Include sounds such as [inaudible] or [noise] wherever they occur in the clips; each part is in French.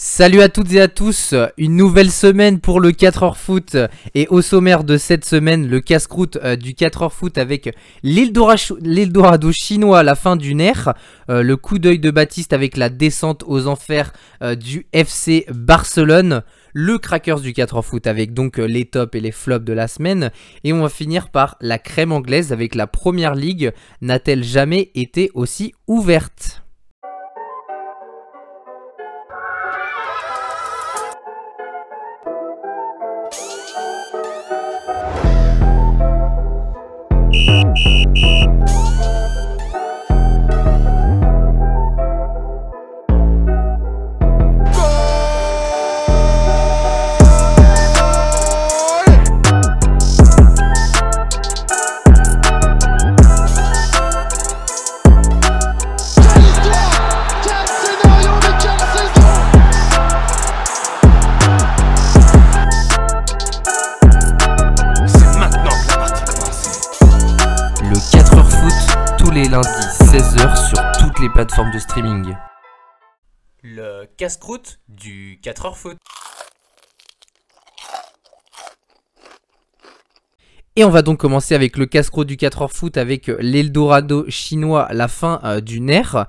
Salut à toutes et à tous, une nouvelle semaine pour le 4h foot. Et au sommaire de cette semaine le casse-croûte euh, du 4h foot avec l'Eldorado chinois à la fin du nerf, euh, le coup d'œil de Baptiste avec la descente aux enfers euh, du FC Barcelone, le crackers du 4h foot avec donc les tops et les flops de la semaine. Et on va finir par la crème anglaise avec la première ligue, n'a-t-elle jamais été aussi ouverte? De streaming. Le casse-croûte du 4h foot. Et on va donc commencer avec le casse-croûte du 4h foot avec l'Eldorado chinois, la fin euh, du nerf.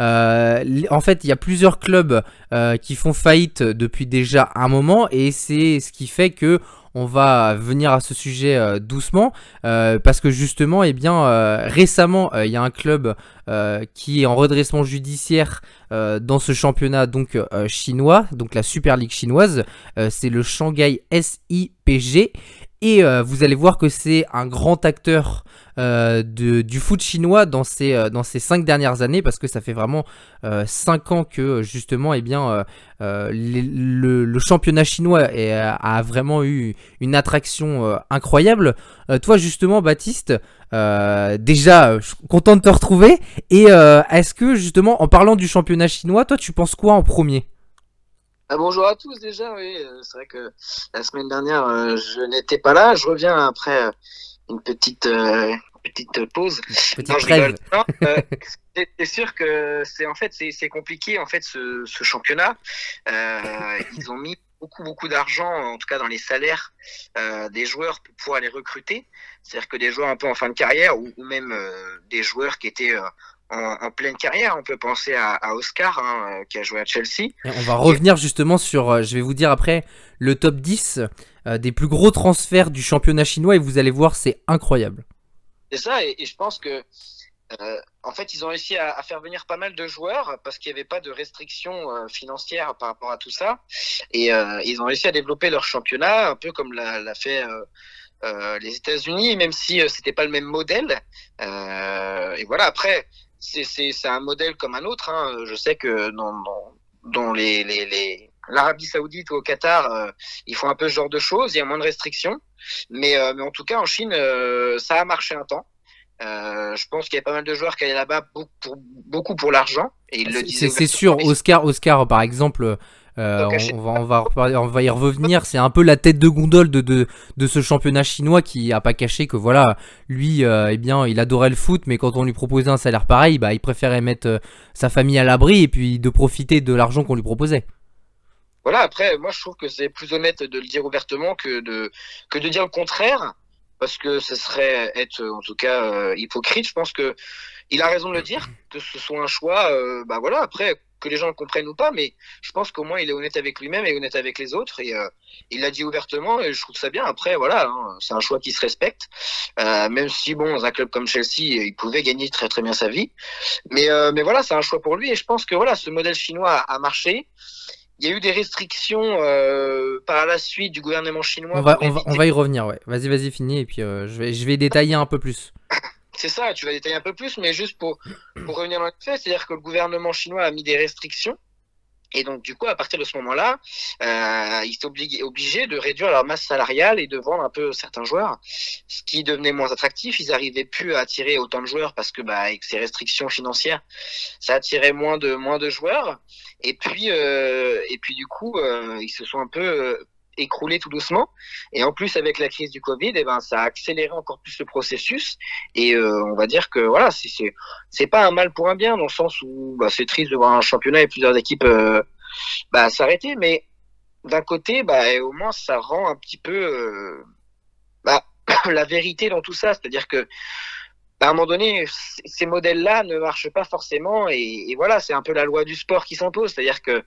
Euh, en fait, il y a plusieurs clubs euh, qui font faillite depuis déjà un moment et c'est ce qui fait que on va venir à ce sujet euh, doucement euh, parce que justement, eh bien, euh, récemment, il y a un club qui est en redressement judiciaire dans ce championnat donc chinois, donc la Super League chinoise. c'est le Shanghai SIPG et vous allez voir que c'est un grand acteur euh, du foot chinois dans ces, euh, dans ces cinq dernières années parce que ça fait vraiment euh, cinq ans que justement eh bien, le, championnat chinois a vraiment eu une attraction incroyable. toi justement Baptiste, déjà content de te retrouver et est-ce que justement en parlant du championnat chinois, toi tu penses quoi en premier? Ah, bonjour à tous déjà, oui, c'est vrai que la semaine dernière je n'étais pas là, je reviens après une petite euh, petite pause. Petite non, euh, [laughs] c'est sûr que c'est en fait c'est compliqué en fait ce, ce championnat. Euh, ils ont mis beaucoup beaucoup d'argent, en tout cas dans les salaires des joueurs pour pouvoir les recruter. C'est-à-dire que des joueurs un peu en fin de carrière ou, même des joueurs qui étaient en, pleine carrière. On peut penser à, Oscar, hein, qui a joué à Chelsea. on va revenir justement sur, je vais vous dire après, le top 10 euh, des plus gros transferts du championnat chinois et vous allez voir, c'est incroyable. C'est ça, et, je pense que euh, en fait, ils ont réussi à, faire venir pas mal de joueurs parce qu'il n'y avait pas de restrictions euh, financières par rapport à tout ça. Et ils ont réussi à développer leur championnat, un peu comme l'a fait les États-Unis, même si c'était pas le même modèle. et voilà, après, c'est un modèle comme un autre. Hein. Je sais que dans, dans, dans les, les, les l'Arabie Saoudite ou au Qatar, euh, ils font un peu ce genre de choses, il y a moins de restrictions. Mais, euh, mais en tout cas, en Chine, euh, ça a marché un temps. je pense qu'il y a pas mal de joueurs qui allaient là-bas pour, beaucoup pour l'argent. Et C'est sûr, Oscar, Oscar, par exemple. On, va, on, va, on va y revenir. C'est un peu la tête de gondole de, de, de ce championnat chinois qui a pas caché que voilà, lui, eh bien, il adorait le foot, mais quand on lui proposait un salaire pareil, bah, il préférait mettre sa famille à l'abri et puis de profiter de l'argent qu'on lui proposait voilà, après, moi, je trouve que c'est plus honnête de le dire ouvertement que de, que de dire le contraire, parce que ce serait être, en tout cas, euh, hypocrite. Je pense que il a raison de le dire, que ce soit un choix, euh, bah voilà, après, que les gens le comprennent ou pas, mais je pense qu'au moins, il est honnête avec lui-même et honnête avec les autres, et euh, il l'a dit ouvertement, et je trouve ça bien. Après, voilà, hein, c'est un choix qui se respecte, même si, bon, dans un club comme Chelsea, il pouvait gagner très très bien sa vie. Mais, mais voilà, c'est un choix pour lui, et je pense que voilà, ce modèle chinois a marché. Il y a eu des restrictions euh, par la suite du gouvernement chinois. On va, on va, y revenir, ouais. Vas-y, vas-y, finis, et puis euh, je, vais, je vais détailler un peu plus. [laughs] C'est ça, tu vas détailler un peu plus, mais juste pour, revenir dans le fait, c'est-à-dire que le gouvernement chinois a mis des restrictions et donc, du coup, à partir de ce moment-là, euh, ils étaient obligés, obligés de réduire leur masse salariale et de vendre un peu certains joueurs, ce qui devenait moins attractif. Ils n'arrivaient plus à attirer autant de joueurs parce que, bah, avec ces restrictions financières, ça attirait moins de moins de joueurs. Et puis, euh, du coup, euh, ils se sont un peu écroulé tout doucement. Et en plus, avec la crise du Covid, eh ben, ça a accéléré encore plus le processus. Et euh, on va dire que voilà, c'est c'est pas un mal pour un bien, dans le sens où bah, c'est triste de voir un championnat et plusieurs équipes euh, bah, s'arrêter. Mais d'un côté, bah, au moins, ça rend un petit peu euh, bah, [coughs] la vérité dans tout ça. C'est-à-dire que bah, à un moment donné, ces modèles-là ne marchent pas forcément. Et, et voilà, c'est un peu la loi du sport qui s'impose. C'est-à-dire que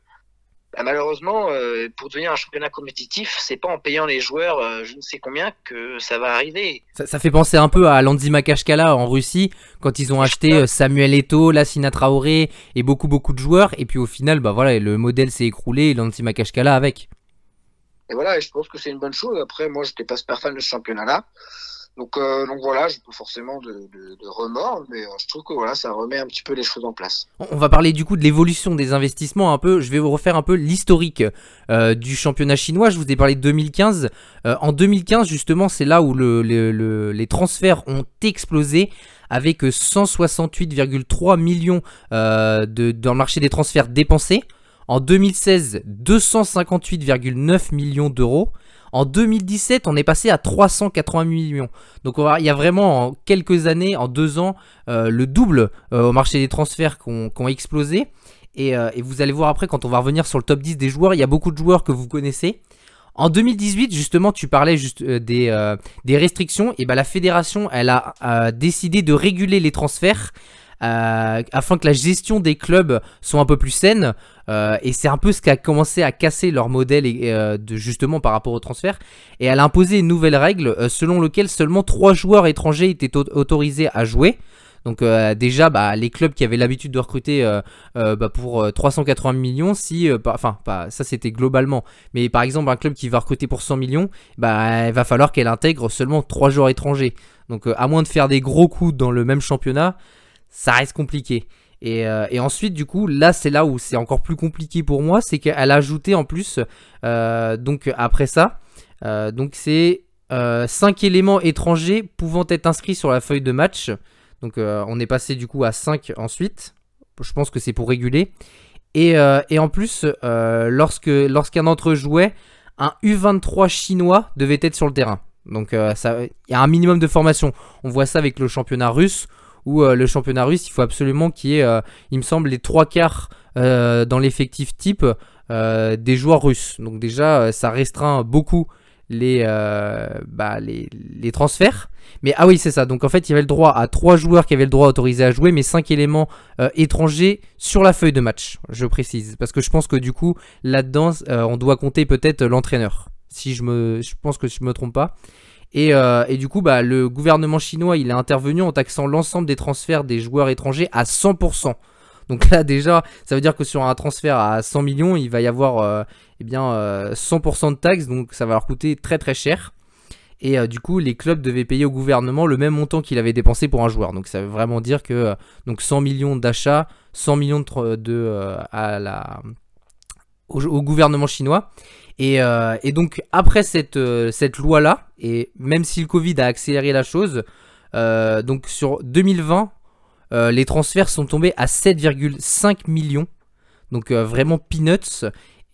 bah, malheureusement, euh, pour devenir un championnat compétitif, c'est pas en payant les joueurs euh, je ne sais combien que ça va arriver. Ça, fait penser un peu à Landy Makashkala en Russie, quand ils ont acheté euh, Samuel Eto'o, Lassina Traoré et beaucoup beaucoup de joueurs, et puis au final, bah voilà, le modèle s'est écroulé et Landy Makashkala avec. Et voilà, je pense que c'est une bonne chose. Après, moi, j'étais pas super fan de ce championnat-là. Donc, euh, donc voilà, j'ai pas forcément de, remords, mais euh, je trouve que voilà, ça remet un petit peu les choses en place. On va parler du coup de l'évolution des investissements un peu. Je vais vous refaire un peu l'historique euh, du championnat chinois. Je vous ai parlé de 2015. Euh, en 2015, justement, c'est là où le, le, les transferts ont explosé avec 168,3 millions de, dans le marché des transferts dépensés. En 2016, 258,9 millions d'euros. En 2017, on est passé à 380 millions. Donc il y a vraiment en quelques années, en deux ans, euh, le double euh, au marché des transferts qui ont, explosé. Euh, et, vous allez voir après, quand on va revenir sur le top 10 des joueurs, il y a beaucoup de joueurs que vous connaissez. En 2018, justement, tu parlais des, restrictions. Et ben la fédération, elle a décidé de réguler les transferts afin que la gestion des clubs soit un peu plus saine. Euh, et c'est un peu ce qui a commencé à casser leur modèle euh, justement par rapport au transfert. Et elle a imposé une nouvelle règle selon laquelle seulement 3 joueurs étrangers étaient autorisés à jouer. Donc déjà, bah, les clubs qui avaient l'habitude de recruter bah, pour 380 millions, si, enfin, ça c'était globalement, mais par exemple un club qui va recruter pour 100 millions, bah, il va falloir qu'elle intègre seulement 3 joueurs étrangers. Donc à moins de faire des gros coups dans le même championnat, ça reste compliqué. Euh, et, ensuite, du coup, là, c'est là où c'est encore plus compliqué pour moi, c'est qu'elle a ajouté en plus, euh, donc après ça, euh, donc c'est 5 éléments étrangers pouvant être inscrits sur la feuille de match. Donc on est passé du coup à 5 ensuite. Je pense que c'est pour réguler. Et, en plus, lorsque lorsqu'un d'entre eux jouait, un U23 chinois devait être sur le terrain. Donc il y a un minimum de formation. On voit ça avec le championnat russe où euh, le championnat russe, il faut absolument qu'il y ait, euh, il me semble, les trois quarts euh, dans l'effectif type des joueurs russes. Donc déjà, ça restreint beaucoup les, bah, les, les, transferts. Mais ah oui, c'est ça. Donc en fait, il y avait le droit à trois joueurs qui avaient le droit autorisé à jouer, mais cinq éléments étrangers sur la feuille de match, je précise. Parce que je pense que du coup, là-dedans, on doit compter peut-être l'entraîneur. Si je me. Je pense que je me trompe pas. Euh, et, du coup, bah, le gouvernement chinois, il est intervenu en taxant l'ensemble des transferts des joueurs étrangers à 100%. Donc là, déjà, ça veut dire que sur un transfert à 100 millions, il va y avoir euh, eh bien, 100% euh, de taxes, donc ça va leur coûter très très cher. Et du coup, les clubs devaient payer au gouvernement le même montant qu'il avait dépensé pour un joueur. Donc ça veut vraiment dire que donc 100 millions d'achats, 100 millions de, à la, au gouvernement chinois. Euh, et, donc après cette, euh, cette loi-là, et même si le Covid a accéléré la chose, euh, donc sur 2020, les transferts sont tombés à 7,5 millions. Donc vraiment peanuts.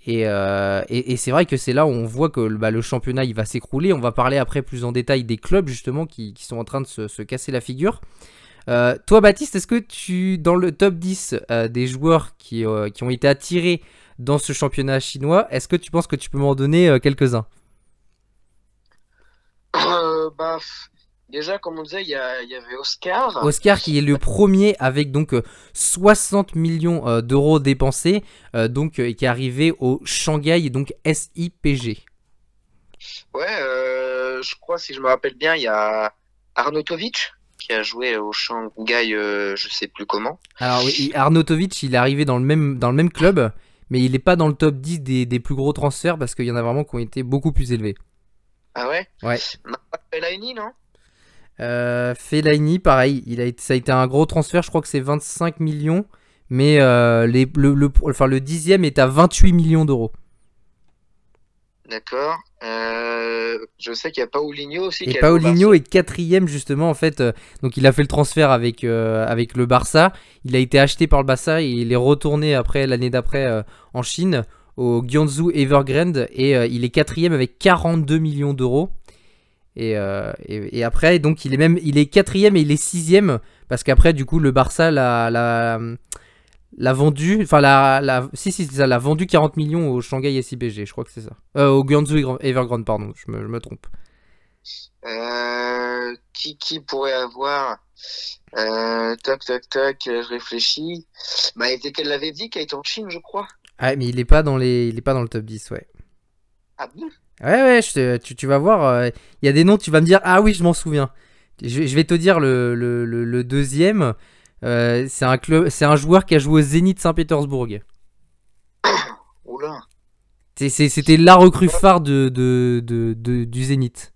Et, et, c'est vrai que c'est là où on voit que bah, le championnat il va s'écrouler. On va parler après plus en détail des clubs justement qui, sont en train de se, se casser la figure. toi Baptiste, est-ce que tu, dans le top 10 des joueurs qui, qui, ont été attirés dans ce championnat chinois. Est-ce que tu penses que tu peux m'en donner euh, quelques-uns? Euh, bah, Déjà, comme on disait, il y, avait Oscar. Oscar qui est le premier avec donc 60 millions d'euros dépensés, donc qui est arrivé au Shanghai, donc SIPG. Ouais, je crois, si je me rappelle bien, il y a Arnautovic qui a joué au Shanghai, je sais plus comment. Alors oui, Arnautovic, il est arrivé dans le même, dans le même club mais il n'est pas dans le top 10 des, plus gros transferts parce qu'il y en a vraiment qui ont été beaucoup plus élevés. Ah ouais? Ouais. Fellaini, non? Euh, Fellaini, pareil, il a été, ça a été un gros transfert, je crois que c'est 25 millions, mais euh, les, le, le, enfin, le dixième est à 28 millions d'euros. D'accord. Euh, je sais qu'il y a Paulinho aussi. Et Paulinho est quatrième justement en fait. Euh, donc il a fait le transfert avec, euh, avec le Barça. Il a été acheté par le Barça et il est retourné après l'année d'après en Chine au Guangzhou Evergrande et il est quatrième avec 42 millions d'euros. Et, et, après donc il est même il est quatrième et il est sixième parce qu'après du coup le Barça l'a l'a vendu, enfin la, la, si si c'est ça, l'a vendu 40 millions au Shanghai SIPG, je crois que c'est ça. Euh, au Guangzhou Evergrande, pardon, je me, je me trompe. Euh, qui, qui pourrait avoir euh, Toc, toc, toc, je réfléchis. Bah, qu'elle l'avait dit, qui est en Chine, je crois. Ah, mais il est pas dans les, il est pas dans le top 10, ouais. Ah bon? Ouais, ouais, je tu, tu, vas voir, euh, il y a des noms, tu vas me dire, ah oui, je m'en souviens. Je, je, vais te dire le, le, le, le deuxième. Euh, c'est un club, c'est un joueur qui a joué au Zénith Saint-Pétersbourg. [coughs] Oula. C'était la recrue phare de, de, de, de, du Zénith.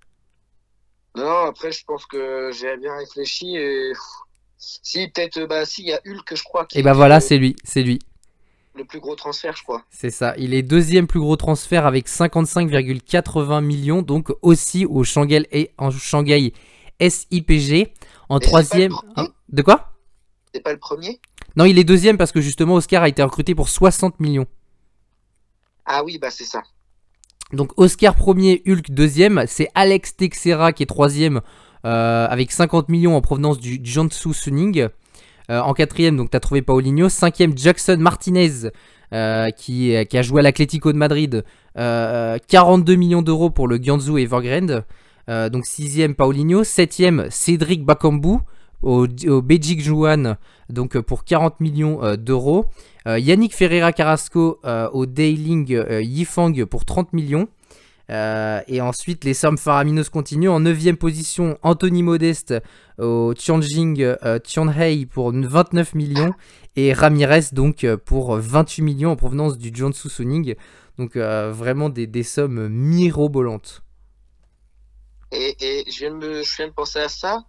Non, après, je pense que j'ai bien réfléchi et. Si, peut-être, bah, si, il y a Hulk, je crois. Et bah voilà, c'est lui, c'est lui. Le plus gros transfert, je crois. C'est ça. Il est deuxième plus gros transfert avec 55,80 millions, donc aussi au Shanghai, et en Shanghai SIPG. En troisième. Hein, de quoi? C'est pas le premier Non, il est deuxième parce que justement, Oscar a été recruté pour 60 millions. Ah oui, bah c'est ça. Donc Oscar premier, Hulk deuxième, c'est Alex Texera qui est troisième euh, avec 50 millions en provenance du Jiangsu Suning. Euh, en quatrième, donc tu as trouvé Paulinho. Cinquième, Jackson Martinez euh, qui, qui, a joué à l'Atlético de Madrid. 42 millions d'euros pour le Guangzhou Evergrande. donc sixième, Paulinho. Septième, Cédric Bakambu au, Beijing Juan donc pour 40 millions d'euros. Euh, Yannick Ferreira Carrasco euh, au Dailing euh, Yifang pour 30 millions. et ensuite, les sommes faramineuses continuent. En 9 position, Anthony Modeste au Tianjing Tianhei pour 29 millions. Et Ramirez donc pour 28 millions en provenance du Jiangsu Suning. Donc vraiment des, des sommes mirobolantes. Et, je, viens de me, je viens de penser à ça.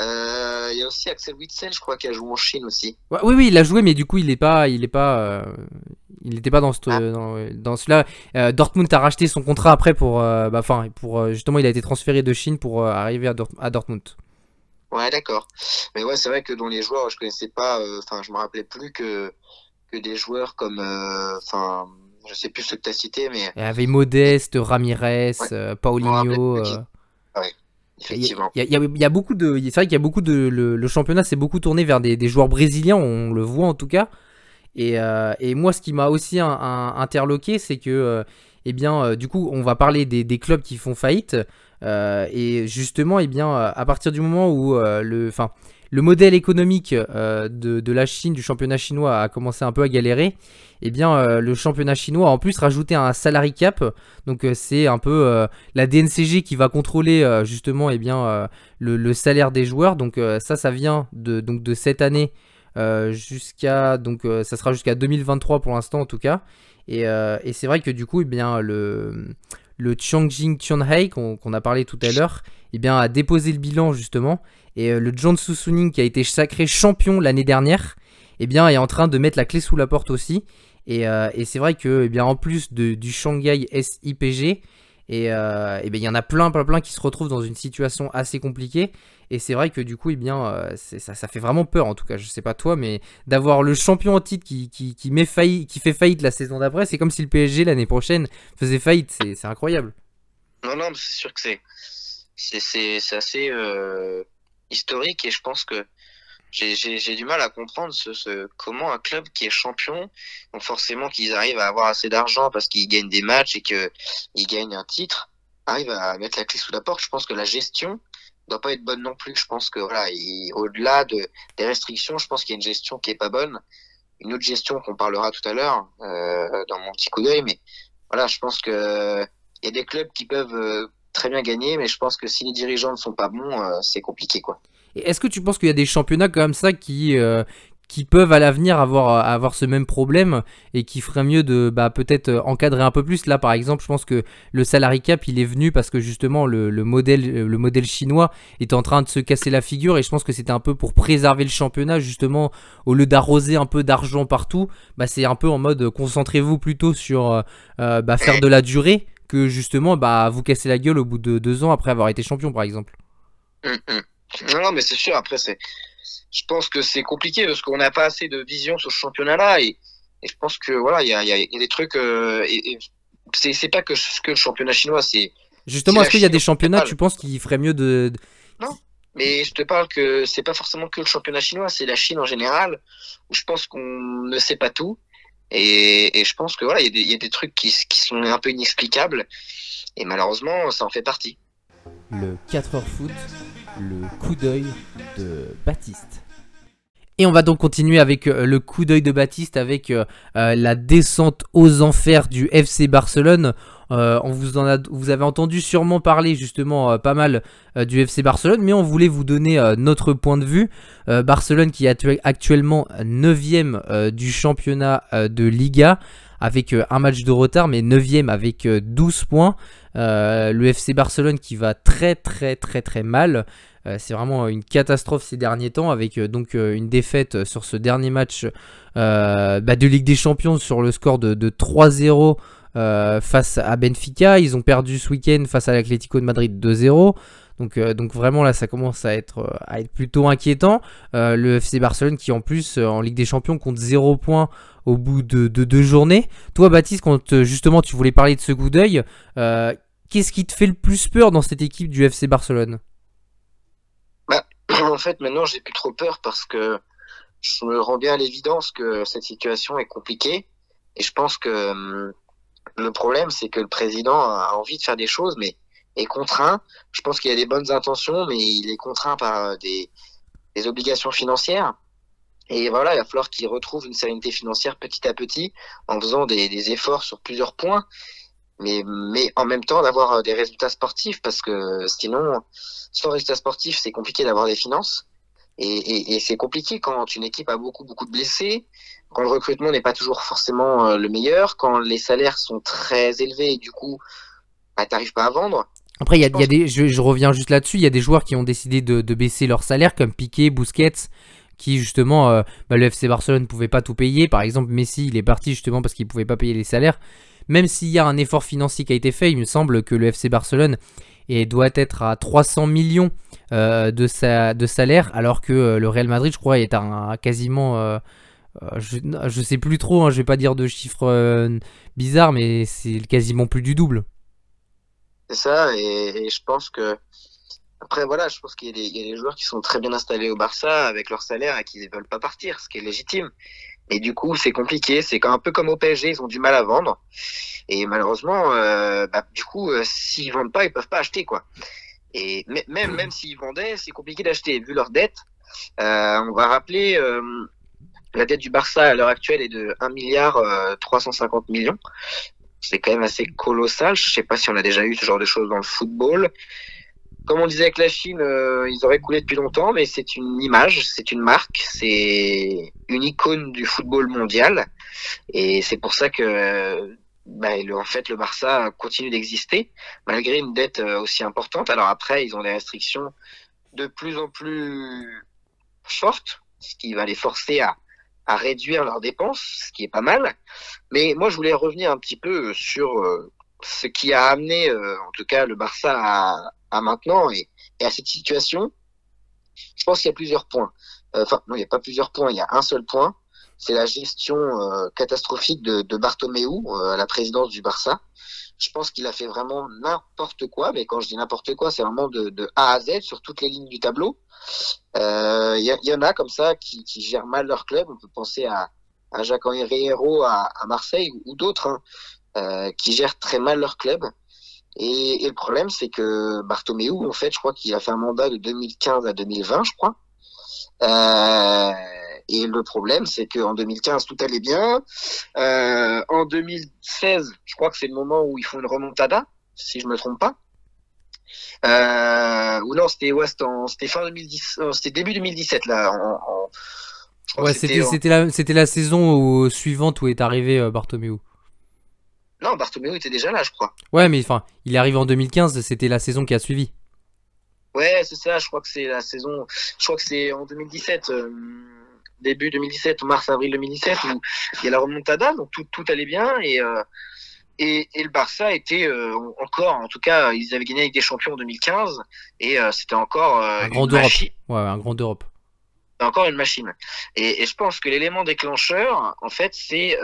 Euh, il y a aussi Axel Witzel, je crois, qui a joué en Chine aussi. oui, oui, il a joué, mais du coup, il n'est pas, il est pas, euh, il n'était pas dans ce, ah. dans, dans celui-là. Euh, Dortmund a racheté son contrat après pour, bah, pour justement, il a été transféré de Chine pour arriver à, à, Dortmund. Ouais, d'accord. Mais ouais, c'est vrai que dans les joueurs, je connaissais pas, enfin, je me rappelais plus que que des joueurs comme, enfin je sais plus ce que tu as cité, mais. Il y avait Modeste, Ramirez, Paulinho. Effectivement. Il y, a beaucoup de. C'est vrai qu'il y a beaucoup de. Le, championnat s'est beaucoup tourné vers des, joueurs brésiliens, on le voit en tout cas. Et, euh, moi, ce qui m'a aussi interloqué, c'est que, euh, eh bien, euh, du coup, on va parler des, clubs qui font faillite. et justement, eh bien, à partir du moment où le, enfin, le modèle économique de, de, la Chine, du championnat chinois, a commencé un peu à galérer, eh bien euh, le championnat chinois a en plus rajouté un salary cap. Donc euh, c'est un peu euh, la DNCG qui va contrôler justement eh bien, le, salaire des joueurs. Donc ça, ça vient de, donc, de cette année jusqu'à donc ça sera jusqu'à 2023 pour l'instant en tout cas. Et, c'est vrai que du coup, eh bien, le, le Tianhei qu'on a parlé tout à l'heure, eh a déposé le bilan justement. Et le Jiangsu Suning qui a été sacré champion l'année dernière, eh bien, est en train de mettre la clé sous la porte aussi. Et, euh, c'est vrai que, eh bien, en plus du Shanghai SIPG, et, euh, eh il y en a plein, plein, plein qui se retrouvent dans une situation assez compliquée. Et c'est vrai que du coup, eh euh, ça, fait vraiment peur, en tout cas. Je sais pas toi, mais d'avoir le champion en titre qui, fait faillite la saison d'après, c'est comme si le PSG l'année prochaine faisait faillite. C'est incroyable. Non, non, c'est sûr que c'est c'est assez historique et je pense que j'ai du mal à comprendre ce, ce, comment un club qui est champion, donc forcément qu'ils arrivent à avoir assez d'argent parce qu'ils gagnent des matchs et qu'ils gagnent un titre, arrive à mettre la clé sous la porte. Je pense que la gestion doit pas être bonne non plus. Je pense que voilà, au-delà de, des restrictions, je pense qu'il y a une gestion qui est pas bonne. Une autre gestion qu'on parlera tout à l'heure euh, dans mon petit coup d'œil, mais voilà, je pense que il y a des clubs qui peuvent euh, très bien gagner, mais je pense que si les dirigeants ne sont pas bons, euh, c'est compliqué quoi. Est-ce que tu penses qu'il y a des championnats comme ça qui, euh, qui peuvent à l'avenir avoir, avoir ce même problème et qui ferait mieux de bah, peut-être euh, encadrer un peu plus? Là, par exemple, je pense que le salary cap, il est venu parce que justement le, modèle, euh, le modèle chinois est en train de se casser la figure et je pense que c'était un peu pour préserver le championnat, justement, au lieu d'arroser un peu d'argent partout, bah, c'est un peu en mode concentrez-vous plutôt sur bah, faire de la durée que justement bah, vous casser la gueule au bout de deux ans après avoir été champion, par exemple. Hum, hum. Non, mais c'est sûr. Après, c'est, je pense que c'est compliqué parce qu'on n'a pas assez de vision sur ce championnat-là et, et je pense que voilà, il y a, y a, des trucs. Euh, et, c'est, pas que ce que le championnat chinois, c'est. Justement, est-ce qu'il y a des championnats, tu penses qu'il ferait mieux de, Non. Mais je te parle que c'est pas forcément que le championnat chinois, c'est la Chine en général, où je pense qu'on ne sait pas tout. Et, je pense que voilà, il y, a des trucs qui, qui sont un peu inexplicables. Et malheureusement, ça en fait partie. Le 4 heures foot, le coup d'œil de Baptiste. Et on va donc continuer avec euh, le coup d'œil de Baptiste avec euh, euh, la descente aux enfers du FC Barcelone. On vous, vous avez entendu sûrement parler justement pas mal du FC Barcelone, mais on voulait vous donner notre point de vue. Barcelone qui est actuellement 9ème du championnat de Liga avec un match de retard, mais 9ème avec 12 points. le FC Barcelone qui va très très très très mal. Euh, c'est vraiment une catastrophe ces derniers temps avec euh, donc euh, une défaite sur ce dernier match bah, de Ligue des Champions sur le score de, 3-0 face à Benfica. Ils ont perdu ce week-end face à l'Atlético de Madrid 2-0. Donc, donc, vraiment là ça commence à être, à être plutôt inquiétant. le FC Barcelone qui en plus en Ligue des Champions compte 0 points au bout de, deux journées. Toi Baptiste quand justement tu voulais parler de ce coup d'œil, qu'est-ce qui te fait le plus peur dans cette équipe du FC Barcelone? [clears throat] En fait, maintenant, j'ai plus trop peur parce que je me rends bien à l'évidence que cette situation est compliquée. Et je pense que hum, le problème, c'est que le président a envie de faire des choses, mais est contraint. Je pense qu'il a des bonnes intentions, mais il est contraint par euh, des, obligations financières. Et voilà, il va falloir qu'il retrouve une sérénité financière petit à petit en faisant des, efforts sur plusieurs points mais, en même temps d'avoir euh, des résultats sportifs parce que sinon, sans résultats sportifs, c'est compliqué d'avoir des finances. Et c'est compliqué quand une équipe a beaucoup, beaucoup de blessés, quand le recrutement n'est pas toujours forcément euh, le meilleur, quand les salaires sont très élevés et du coup, bah, t'arrives pas à vendre. Après, il y a, y a des, je, je, reviens juste là-dessus, il y a des joueurs qui ont décidé de, de baisser leur salaire, comme Piqué, Busquets, qui justement, euh, bah, le FC Barcelone ne pouvait pas tout payer. Par exemple, Messi, il est parti justement parce qu'il pouvait pas payer les salaires même s'il y a un effort financier qui a été fait, il me semble que le FC Barcelone doit être à 300 millions euh, de, sa, de salaire, alors que le Real Madrid, je crois, est à, quasiment... Euh, je, ne sais plus trop, hein, je vais pas dire de chiffres bizarres, mais c'est quasiment plus du double. C'est ça, et, je pense que... Après, voilà, je pense qu'il y, a des joueurs qui sont très bien installés au Barça avec leur salaire et qui ne veulent pas partir, ce qui est légitime. Et du coup, c'est compliqué. C'est un peu comme au PSG, ils ont du mal à vendre. Et malheureusement, euh, bah, du coup, euh, s'ils vendent pas, ils peuvent pas acheter quoi. Et même même s'ils vendaient, c'est compliqué d'acheter vu leur dette. Euh, on va rappeler euh, la dette du Barça à l'heure actuelle est de 1 milliard 350 millions. C'est quand même assez colossal. Je sais pas si on a déjà eu ce genre de choses dans le football comme on disait avec la Chine, euh, ils auraient coulé depuis longtemps, mais c'est une image, c'est une marque, c'est une icône du football mondial. Et c'est pour ça que bah, en fait, le Barça continue d'exister, malgré une dette euh, aussi importante. Alors après, ils ont des restrictions de plus en plus fortes, ce qui va les forcer à, à réduire leurs dépenses, ce qui est pas mal. Mais moi, je voulais revenir un petit peu sur euh, ce qui a amené, en tout cas, le Barça à, maintenant et, à cette situation, je pense qu'il y a plusieurs points. Euh, enfin, non, il n'y a pas plusieurs points, il y a un seul point. C'est la gestion euh, catastrophique de, de Bartomeu euh, à la présidence du Barça. Je pense qu'il a fait vraiment n'importe quoi, mais quand je dis n'importe quoi, c'est vraiment de, A à Z sur toutes les lignes du tableau. Il y, y, en a comme ça qui, gèrent mal leur club. On peut penser à, à Jacques-Henri Hérault à, Marseille ou, d'autres hein, qui gèrent très mal leur club. Et, et le problème, c'est que Bartomeu, en fait, je crois qu'il a fait un mandat de 2015 à 2020, je crois. Euh, et le problème, c'est qu'en 2015, tout allait bien. Euh, en 2016, je crois que c'est le moment où ils font une remontada, si je me trompe pas. Euh, ou non, c'était ouais, c'était fin 2010, euh, c'était début 2017 là. En, en, ouais, c'était c'était la c'était la saison où, suivante où est arrivé euh, Bartomeu. Non, Bartomeu était déjà là, je crois. Ouais, mais enfin, il est arrivé en 2015, c'était la saison qui a suivi. Ouais, c'est ça, je crois que c'est la saison. Je crois que c'est en 2017, euh, début 2017, mars-avril 2017, où il y a la remontada, donc tout, tout allait bien. Et, euh, et, et, le Barça était euh, encore, en tout cas, ils avaient gagné avec des champions en 2015, et c'était encore un grand d'Europe. Ouais, un grand d'Europe. Encore une machine. Et, et je pense que l'élément déclencheur, en fait, c'est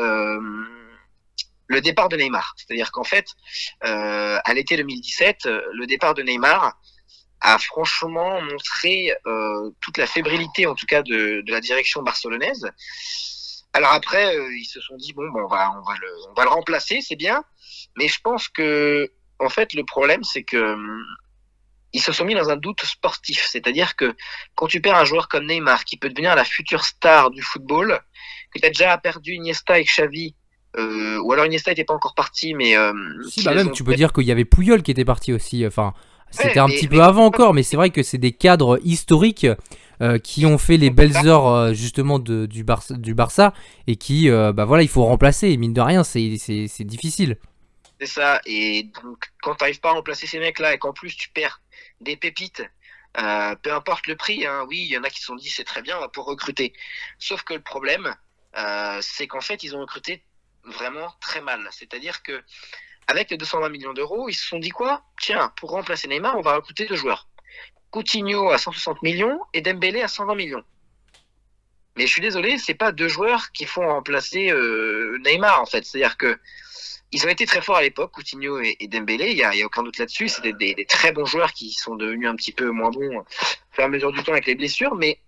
le départ de Neymar. C'est-à-dire qu'en fait, euh, à l'été 2017, le départ de Neymar a franchement montré euh, toute la fébrilité, en tout cas, de, de la direction barcelonaise. Alors après, euh, ils se sont dit bon, bon on va, on va le, on va le remplacer, c'est bien. Mais je pense que, en fait, le problème, c'est que hum, ils se sont mis dans un doute sportif. C'est-à-dire que quand tu perds un joueur comme Neymar, qui peut devenir la future star du football, que tu as déjà perdu Iniesta et Xavi, euh, ou alors Iniesta n'était pas encore parti, mais... Euh, si, bah même, tu peux dire qu'il y avait Pouyol qui était parti aussi. Enfin, c'était un petit peu avant encore, mais c'est vrai que c'est des cadres historiques euh, qui ont fait les belles heures euh, justement de, du, Barça, du Barça et qui, euh, bah voilà, il faut remplacer. Et mine de rien, c'est difficile. C'est ça. Et donc, quand tu n'arrives pas à remplacer ces mecs-là et qu'en plus tu perds des pépites, peu importe le prix, hein, oui, il y en a qui se sont dit c'est très bien, pour recruter. Sauf que le problème, c'est qu'en fait, ils ont recruté vraiment très mal. C'est-à-dire que avec les 220 millions d'euros, ils se sont dit quoi? Tiens, pour remplacer Neymar, on va recruter deux joueurs. Coutinho à 160 millions et Dembélé à 120 millions. Mais je suis désolé, c'est pas deux joueurs qui font remplacer euh, Neymar en fait. C'est-à-dire que ils ont été très forts à l'époque, Coutinho et, Dembélé. Il y a, aucun doute là-dessus. C'est des, des, très bons joueurs qui sont devenus un petit peu moins bons au fur et à mesure du temps avec les blessures. Mais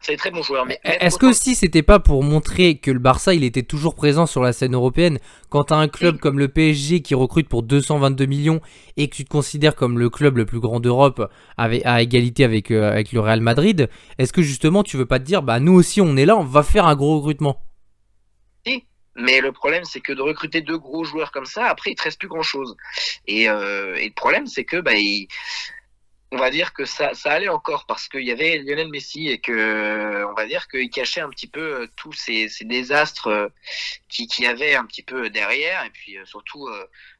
c'est très bon joueur. Mais est-ce que aussi c'était pas pour montrer que le Barça il était toujours présent sur la scène européenne quand t'as un club comme le PSG qui recrute pour 222 millions et que tu te considères comme le club le plus grand d'Europe à égalité avec, euh, avec le Real Madrid, est-ce que justement tu veux pas te dire bah nous aussi on est là, on va faire un gros recrutement? Si, mais le problème, c'est que de recruter deux gros joueurs comme ça, après, il te reste plus grand chose. Et, euh, et le problème, c'est que bah, il, on va dire que ça, ça allait encore parce qu'il y avait Lionel Messi et que on va dire qu'il cachait un petit peu euh, tous ces, ces désastres euh, qui, qui avait un petit peu derrière et puis euh, surtout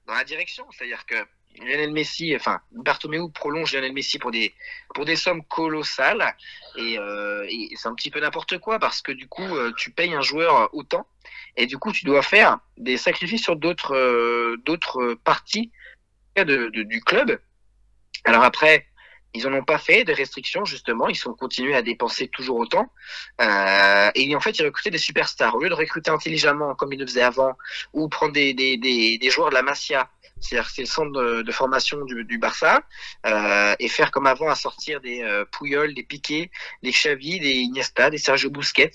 dans la direction. C'est-à-dire que Lionel Messi, enfin Bartomeu prolonge Lionel Messi pour des pour des sommes colossales et, et c'est un petit peu n'importe quoi parce que du coup tu payes un joueur autant et du coup tu dois faire des sacrifices sur d'autres d'autres parties de, du club. Alors après, ils n'en ont pas fait des restrictions justement, ils sont continués à dépenser toujours autant. Euh, et en fait, ils recrutaient des superstars. Au lieu de recruter intelligemment comme ils le faisaient avant, ou prendre des, joueurs de la Masia, c'est-à-dire c'est le centre de, formation du, Barça, euh, et faire comme avant à sortir des euh, des Piqué, des Xavi, des Iniesta, des Sergio Busquets.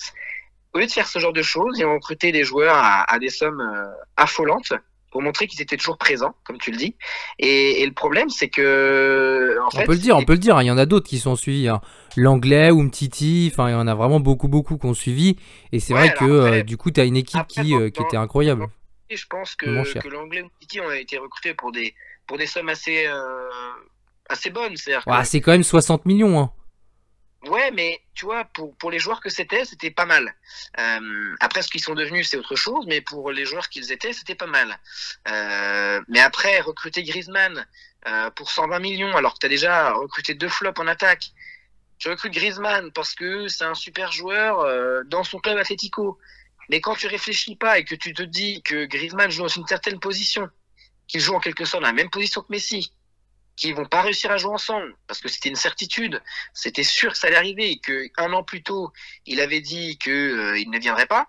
Au lieu de faire ce genre de choses, ils ont recruté des joueurs à, à des sommes euh, affolantes pour montrer qu'ils étaient toujours présents, comme tu le dis. Et, le problème, c'est que. En on peut le dire, on peut le dire. Hein. Il y en a d'autres qui sont suivis. Hein. L'anglais ou Mtiti, enfin, il y en a vraiment beaucoup, beaucoup qui ont suivi. Et c'est vrai que euh, du coup, tu as une équipe qui, euh, qui était incroyable. je pense que, que l'anglais ou Mtiti ont été recrutés pour des, pour des sommes assez, euh, assez bonnes. C'est ouais, quand même 60 millions. Hein. Ouais, mais tu vois, pour, pour les joueurs que c'était, c'était pas mal. Euh, après, ce qu'ils sont devenus, c'est autre chose, mais pour les joueurs qu'ils étaient, c'était pas mal. Euh, mais après, recruter Griezmann euh, pour 120 millions, alors que tu as déjà recruté deux flops en attaque. Tu recrutes Griezmann parce que c'est un super joueur euh, dans son club Atlético. Mais quand tu réfléchis pas et que tu te dis que Griezmann joue dans une certaine position, qu'il joue en quelque sorte dans la même position que Messi, qui vont pas réussir à jouer ensemble parce que c'était une certitude, c'était sûr que ça allait arriver et que un an plus tôt, il avait dit que euh, il ne viendrait pas.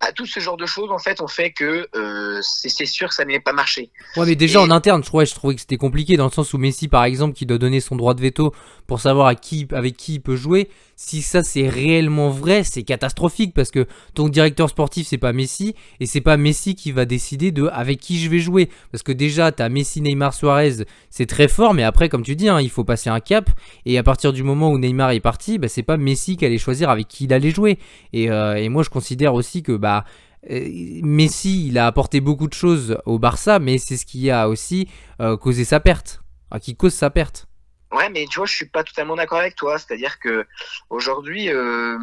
Bah, tout ce genre de choses en fait ont fait que euh, c'est sûr que ça n'allait pas marcher. Ouais, mais déjà en interne, je trouvais, je trouvais que c'était compliqué dans le sens où Messi, par exemple, qui doit donner son droit de veto pour savoir à qui, avec qui il peut jouer. Si ça c'est réellement vrai, c'est catastrophique parce que ton directeur sportif c'est pas Messi et c'est pas Messi qui va décider de avec qui je vais jouer. Parce que déjà, t'as Messi, Neymar, Suarez, c'est très fort, mais après, comme tu dis, hein, il faut passer un cap. Et à partir du moment où Neymar est parti, bah, c'est pas Messi qui allait choisir avec qui il allait jouer. Et, euh, moi, je considère aussi que bah euh, Messi, il a apporté beaucoup de choses au Barça, mais c'est ce qui a aussi euh, causé sa perte, qui cause sa perte. Ouais, mais tu vois, je suis pas totalement d'accord avec toi. C'est-à-dire que aujourd'hui, euh,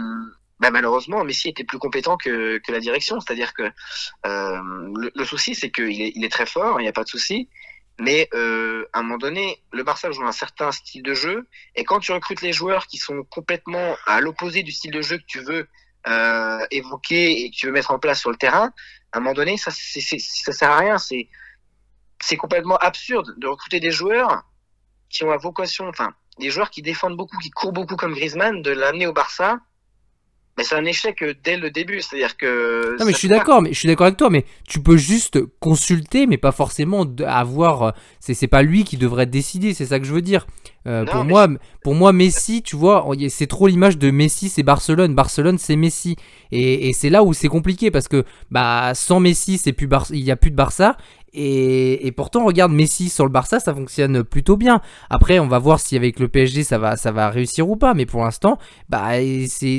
bah, malheureusement, Messi était plus compétent que, que la direction. C'est-à-dire que euh, le, souci, c'est qu'il est, il est très fort, il n'y a pas de souci. Mais euh, à un moment donné, le Barça joue un certain style de jeu, et quand tu recrutes les joueurs qui sont complètement à l'opposé du style de jeu que tu veux euh, évoquer et que tu veux mettre en place sur le terrain, à un moment donné, ça, c'est, ça sert à rien. C'est, c'est complètement absurde de recruter des joueurs qui ont la vocation, enfin, des joueurs qui défendent beaucoup, qui courent beaucoup comme Griezmann, de l'amener au Barça, mais c'est un échec euh, dès le début. C'est-à-dire que. Non, mais je suis d'accord, mais je suis d'accord avec toi, mais tu peux juste consulter, mais pas forcément avoir. Euh, c'est, c'est pas lui qui devrait décider, c'est ça que je veux dire. Euh, pour, moi, pour moi, Messi, tu vois, c'est trop l'image de Messi, c'est Barcelone. Barcelone, c'est Messi. Et, et c'est là où c'est compliqué parce que bah, sans Messi, c'est plus il n'y a plus de Barça. Et, pourtant, regarde Messi sur le Barça, ça fonctionne plutôt bien. Après, on va voir si avec le PSG ça va, ça va réussir ou pas. Mais pour l'instant, bah,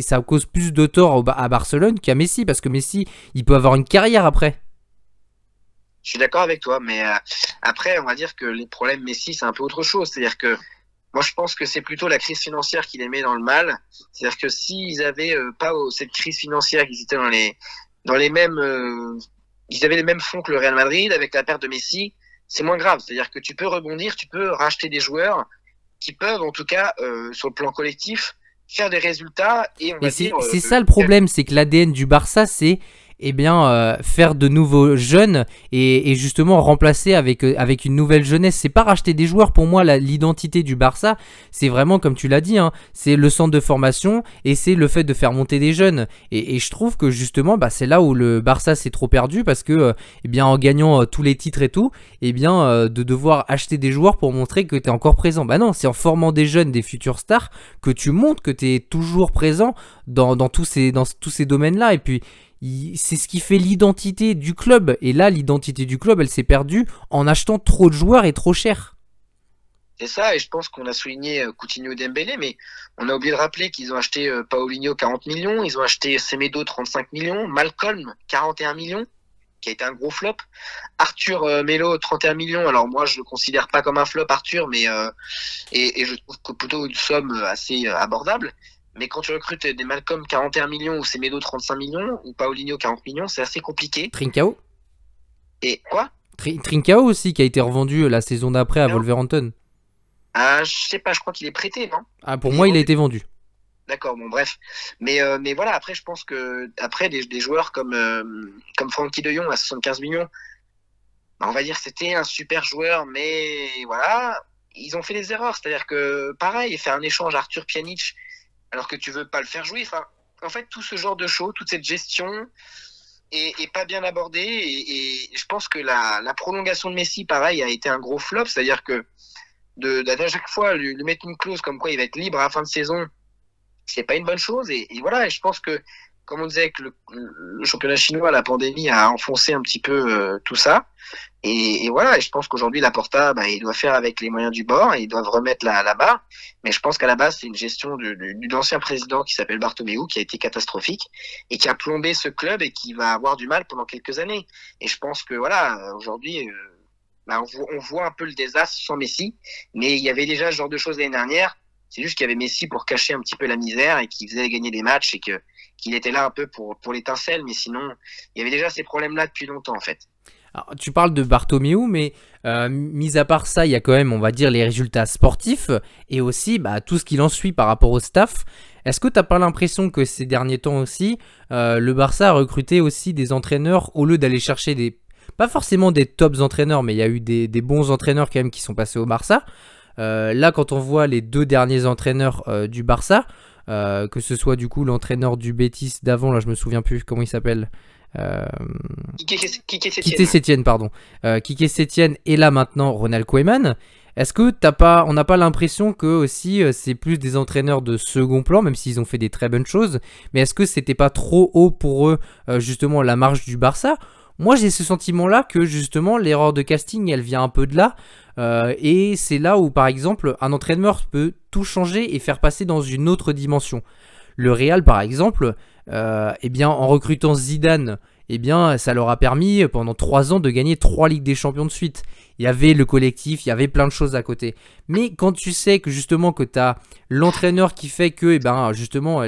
ça cause plus de tort à Barcelone qu'à Messi parce que Messi, il peut avoir une carrière après. Je suis d'accord avec toi, mais euh, après, on va dire que les problèmes Messi, c'est un peu autre chose. C'est-à-dire que moi, je pense que c'est plutôt la crise financière qui les met dans le mal. C'est-à-dire que s'ils avaient euh, pas cette crise financière, qu'ils étaient dans les dans les mêmes euh, ils avaient les mêmes fonds que le Real Madrid avec la perte de Messi, c'est moins grave. C'est-à-dire que tu peux rebondir, tu peux racheter des joueurs qui peuvent, en tout cas, euh, sur le plan collectif, faire des résultats. Et c'est euh, ça le problème, c'est que l'ADN du Barça, c'est eh bien, euh, faire de nouveaux jeunes et, justement remplacer avec, euh, avec une nouvelle jeunesse. C'est pas racheter des joueurs. Pour moi, l'identité du Barça, c'est vraiment, comme tu l'as dit, hein, c'est le centre de formation et c'est le fait de faire monter des jeunes. Et, je trouve que justement, bah, c'est là où le Barça s'est trop perdu parce que, euh, eh en gagnant tous les titres et tout, eh bien, de devoir acheter des joueurs pour montrer que tu es encore présent. Bah non, c'est en formant des jeunes, des futurs stars, que tu montres que tu es toujours présent dans, dans tous ces, dans tous ces domaines-là. Et puis, c'est ce qui fait l'identité du club. Et là, l'identité du club, elle s'est perdue en achetant trop de joueurs et trop cher. C'est ça, et je pense qu'on a souligné euh, Coutinho Dembélé, mais on a oublié de rappeler qu'ils ont acheté euh, Paulinho 40 millions, ils ont acheté Semedo 35 millions, Malcolm 41 millions, qui a été un gros flop, Arthur euh, Melo 31 millions. Alors moi, je le considère pas comme un flop, Arthur, mais et, et, je trouve que plutôt une somme assez abordable. Mais quand tu recrutes des Malcolm 41 millions ou Semedo 35 millions ou Paulinho 40 millions, c'est assez compliqué. Trincao Et quoi? Trincao aussi qui a été revendu la saison d'après à Wolverhampton. Ah, je sais pas, je crois qu'il est prêté, non? Ah, pour moi, il a été vendu. D'accord, bon bref. Mais, euh, mais voilà, après, je pense que après des, des joueurs comme, euh, comme Frankie de Jong à 75 millions, bah, on va dire c'était un super joueur, mais voilà, ils ont fait des erreurs. C'est-à-dire que, pareil, faire un échange Arthur Pjanic alors que tu veux pas le faire jouer. Enfin, en fait, tout ce genre de choses, toute cette gestion est, pas bien abordée. Et, je pense que la, prolongation de Messi, pareil, a été un gros flop. C'est-à-dire que de, à chaque fois lui, mettre une clause comme quoi il va être libre à la fin de saison, c'est pas une bonne chose. Et, voilà, et je pense que comme on disait que le, championnat chinois, la pandémie a enfoncé un petit peu euh, tout ça. Et, voilà, et je pense qu'aujourd'hui, la Porta, bah, il doit faire avec les moyens du bord, et ils doivent remettre la, la barre. Mais je pense qu'à la base, c'est une gestion du, du, ancien président qui s'appelle Bartomeu, qui a été catastrophique, et qui a plombé ce club et qui va avoir du mal pendant quelques années. Et je pense que voilà, aujourd'hui, euh, bah, on, voit un peu le désastre sans Messi, mais il y avait déjà ce genre de choses l'année dernière. C'est juste qu'il y avait Messi pour cacher un petit peu la misère et qu'il faisait gagner des matchs et que qu'il était là un peu pour, l'étincelle, mais sinon, il y avait déjà ces problèmes-là depuis longtemps en fait tu parles de Bartomeu, mais euh, mis à part ça, il y a quand même, on va dire, les résultats sportifs et aussi bah, tout ce qu'il en suit par rapport au staff. Est-ce que tu n'as pas l'impression que ces derniers temps aussi, euh, le Barça a recruté aussi des entraîneurs au lieu d'aller chercher des. Pas forcément des tops entraîneurs, mais il y a eu des, bons entraîneurs quand même qui sont passés au Barça. Euh, là, quand on voit les deux derniers entraîneurs du Barça, que ce soit du coup l'entraîneur du Betis d'avant, là je me souviens plus comment il s'appelle. Euh, Kike Sétienne, pardon. Euh, Kike Sétienne et là maintenant Ronald Koeman. Est-ce que t'as pas, on n'a pas l'impression que aussi euh, c'est plus des entraîneurs de second plan, même s'ils ont fait des très bonnes choses, mais est-ce que c'était pas trop haut pour eux euh, justement la marge du Barça Moi j'ai ce sentiment-là que justement l'erreur de casting elle vient un peu de là, et c'est là où par exemple un entraîneur peut tout changer et faire passer dans une autre dimension. Le Real par exemple, euh, eh bien, en recrutant Zidane, eh bien, ça leur a permis pendant trois ans de gagner trois Ligues des Champions de suite. Il y avait le collectif, il y avait plein de choses à côté. Mais quand tu sais que justement que tu as l'entraîneur qui fait que, eh ben, justement,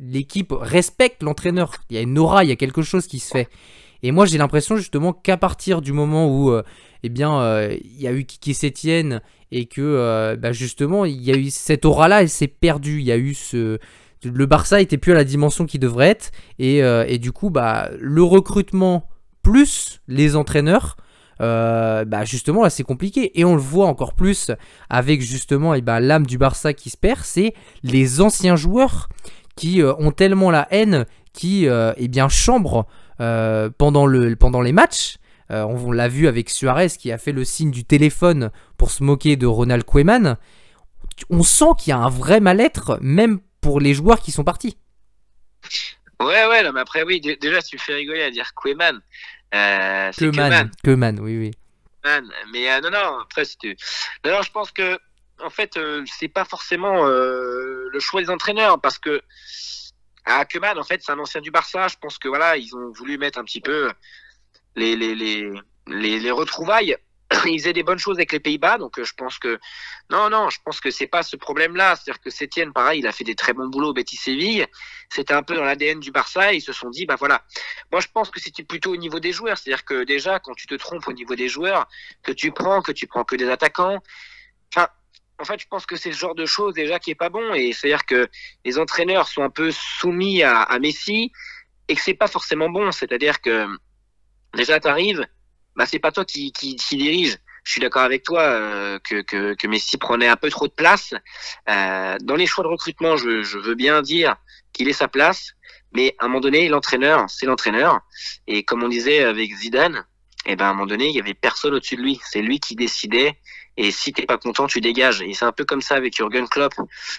l'équipe respecte l'entraîneur, il y a une aura, il y a quelque chose qui se fait. Et moi, j'ai l'impression justement qu'à partir du moment où, euh, eh bien, euh, il y a eu Kiki Sétienne et que, bah, justement, il y a eu cette aura-là, elle s'est perdue. Il y a eu ce, le Barça était plus à la dimension qu'il devrait être. Et, euh, du coup, bah, le recrutement plus les entraîneurs, euh, bah justement là c'est compliqué. Et on le voit encore plus avec justement et eh ben, l'âme du Barça qui se perd, c'est les anciens joueurs qui ont tellement la haine qui eh bien chambrent pendant, le, pendant les matchs. on, l'a vu avec Suarez qui a fait le signe du téléphone pour se moquer de Ronald Koeman. On sent qu'il y a un vrai mal-être, même pour les joueurs qui sont partis. Ouais, ouais, mais après, oui, déjà, tu me fais rigoler à dire Koeman. Euh, Koeman, oui, oui. Mais euh, non, non, après, tu... non, non, je pense que, en fait, euh, c'est pas forcément euh, le choix des entraîneurs, parce que à en fait, c'est un ancien du Barça. Je pense que, voilà, ils ont voulu mettre un petit peu les, les, les, les, les retrouvailles [clears throat] il faisait des bonnes choses avec les Pays-Bas, donc euh, je pense que non, non, je pense que c'est pas ce problème-là. C'est-à-dire que Sétienne, pareil, il a fait des très bons boulots au Betis Séville. C'était un peu dans l'ADN du Barça. Et ils se sont dit, bah voilà. Moi, je pense que c'était plutôt au niveau des joueurs. C'est-à-dire que déjà, quand tu te trompes au niveau des joueurs, que tu prends, que tu prends que des attaquants. Enfin, en fait, je pense que c'est ce genre de choses déjà qui est pas bon. Et c'est-à-dire que les entraîneurs sont un peu soumis à, Messi et que c'est pas forcément bon. C'est-à-dire que déjà, t'arrives bah c'est pas toi qui, qui, dirige. Je suis d'accord avec toi euh, que, que, Messi prenait un peu trop de place. Euh, dans les choix de recrutement, je, veux bien dire qu'il est sa place, mais à un moment donné, l'entraîneur, c'est l'entraîneur. Et comme on disait avec Zidane, et eh ben à un moment donné, il y avait personne au-dessus de lui. C'est lui qui décidait. Et si t'es pas content, tu dégages. Et c'est un peu comme ça avec Jurgen Klopp,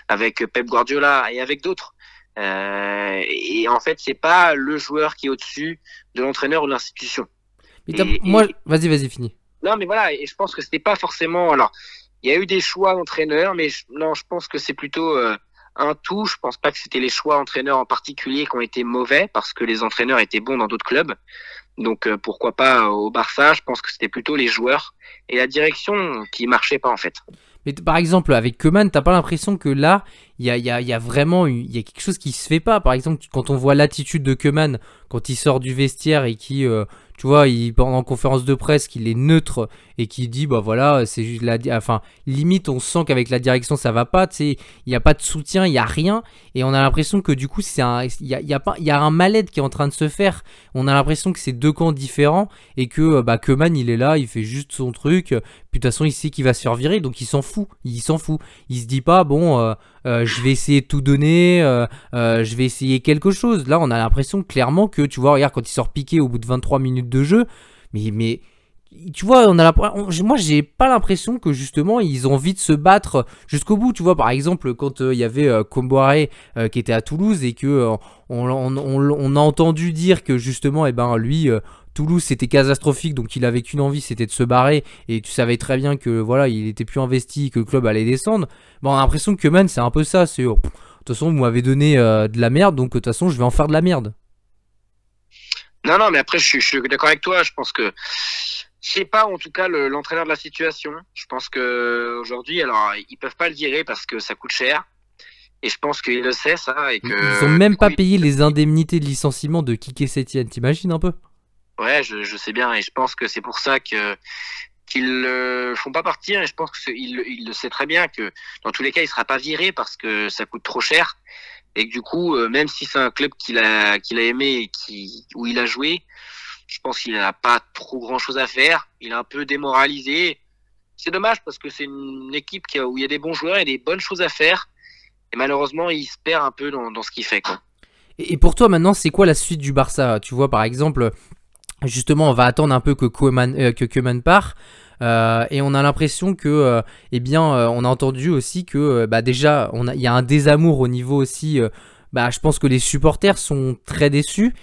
avec Pep Guardiola et avec d'autres. Euh, et en fait, c'est pas le joueur qui est au-dessus de l'entraîneur ou de l'institution moi, vas-y, vas-y, fini. Non, mais voilà, et je pense que c'était pas forcément. Alors, il y a eu des choix d'entraîneurs, mais non, je pense que c'est plutôt euh, un tout. Je pense pas que c'était les choix entraîneurs en particulier qui ont été mauvais, parce que les entraîneurs étaient bons dans d'autres clubs. Donc euh, pourquoi pas au Barça Je pense que c'était plutôt les joueurs et la direction qui marchaient pas en fait. Mais par exemple, avec Keman, t'as pas l'impression que là, il y a, y, a, vraiment il y a quelque chose qui se fait pas. Par exemple, quand on voit l'attitude de Keman quand il sort du vestiaire et qui, euh, tu vois, il pendant conférence de presse qu'il est neutre et qui dit bah voilà, c'est juste la enfin limite on sent qu'avec la direction ça va pas, tu sais, il n'y a pas de soutien, il y a rien et on a l'impression que du coup il y a, y a, pas y a un mal-être qui est en train de se faire. On a l'impression que c'est deux camps différents et que bah Keman il est là, il fait juste son truc, puis de toute façon il sait qu'il va se faire virer donc il s'en fout, il s'en fout. Il se dit pas bon euh, euh, je vais essayer de tout donner, euh, je vais essayer quelque chose. Là on a l'impression clairement que tu vois regarde quand il sort piqué au bout de 23 minutes de jeu. Mais, mais tu vois, on a la, moi j'ai pas l'impression que justement ils ont envie de se battre jusqu'au bout. Tu vois, par exemple, quand euh, il y avait euh, euh, qui était à Toulouse et que euh, on, on, on, a entendu dire que justement, eh ben lui, Toulouse c'était catastrophique, donc il avait qu'une envie, c'était de se barrer. Et tu savais très bien que voilà, il était plus investi, que le club allait descendre. Bon, on a l'impression que man, c'est un peu ça. C'est oh, de toute façon, vous m'avez donné de la merde, donc de toute façon, je vais en faire de la merde. Non, non, mais après, je, je suis d'accord avec toi. Je pense que c'est pas en tout cas l'entraîneur de la situation. Je pense que aujourd'hui, alors ils peuvent pas le virer parce que ça coûte cher. Et je pense qu'il le sait ça. Et que, ils ont même pas payé les indemnités de licenciement de Kike Setien. T'imagines un peu? Ouais, je, sais bien. Et je pense que c'est pour ça que qu'ils ne font pas partir. Je pense qu'il il le sait très bien que dans tous les cas, il sera pas viré parce que ça coûte trop cher et que du coup, euh, même si c'est un club qu'il a, qu'il a aimé et qui, où il a joué, je pense qu'il n'a pas trop grand chose à faire. Il est un peu démoralisé. C'est dommage parce que c'est une équipe où il y a des bons joueurs et des bonnes choses à faire. Et malheureusement, il se perd un peu dans, ce qu'il fait. Et, pour toi, maintenant, c'est quoi la suite du Barça? Tu vois, par exemple, justement, on va attendre un peu que Koeman, euh, part. Euh, et on a l'impression que, euh, eh bien, on a entendu aussi que, bah, déjà, il y a un désamour au niveau aussi. bah, je pense que les supporters sont très déçus.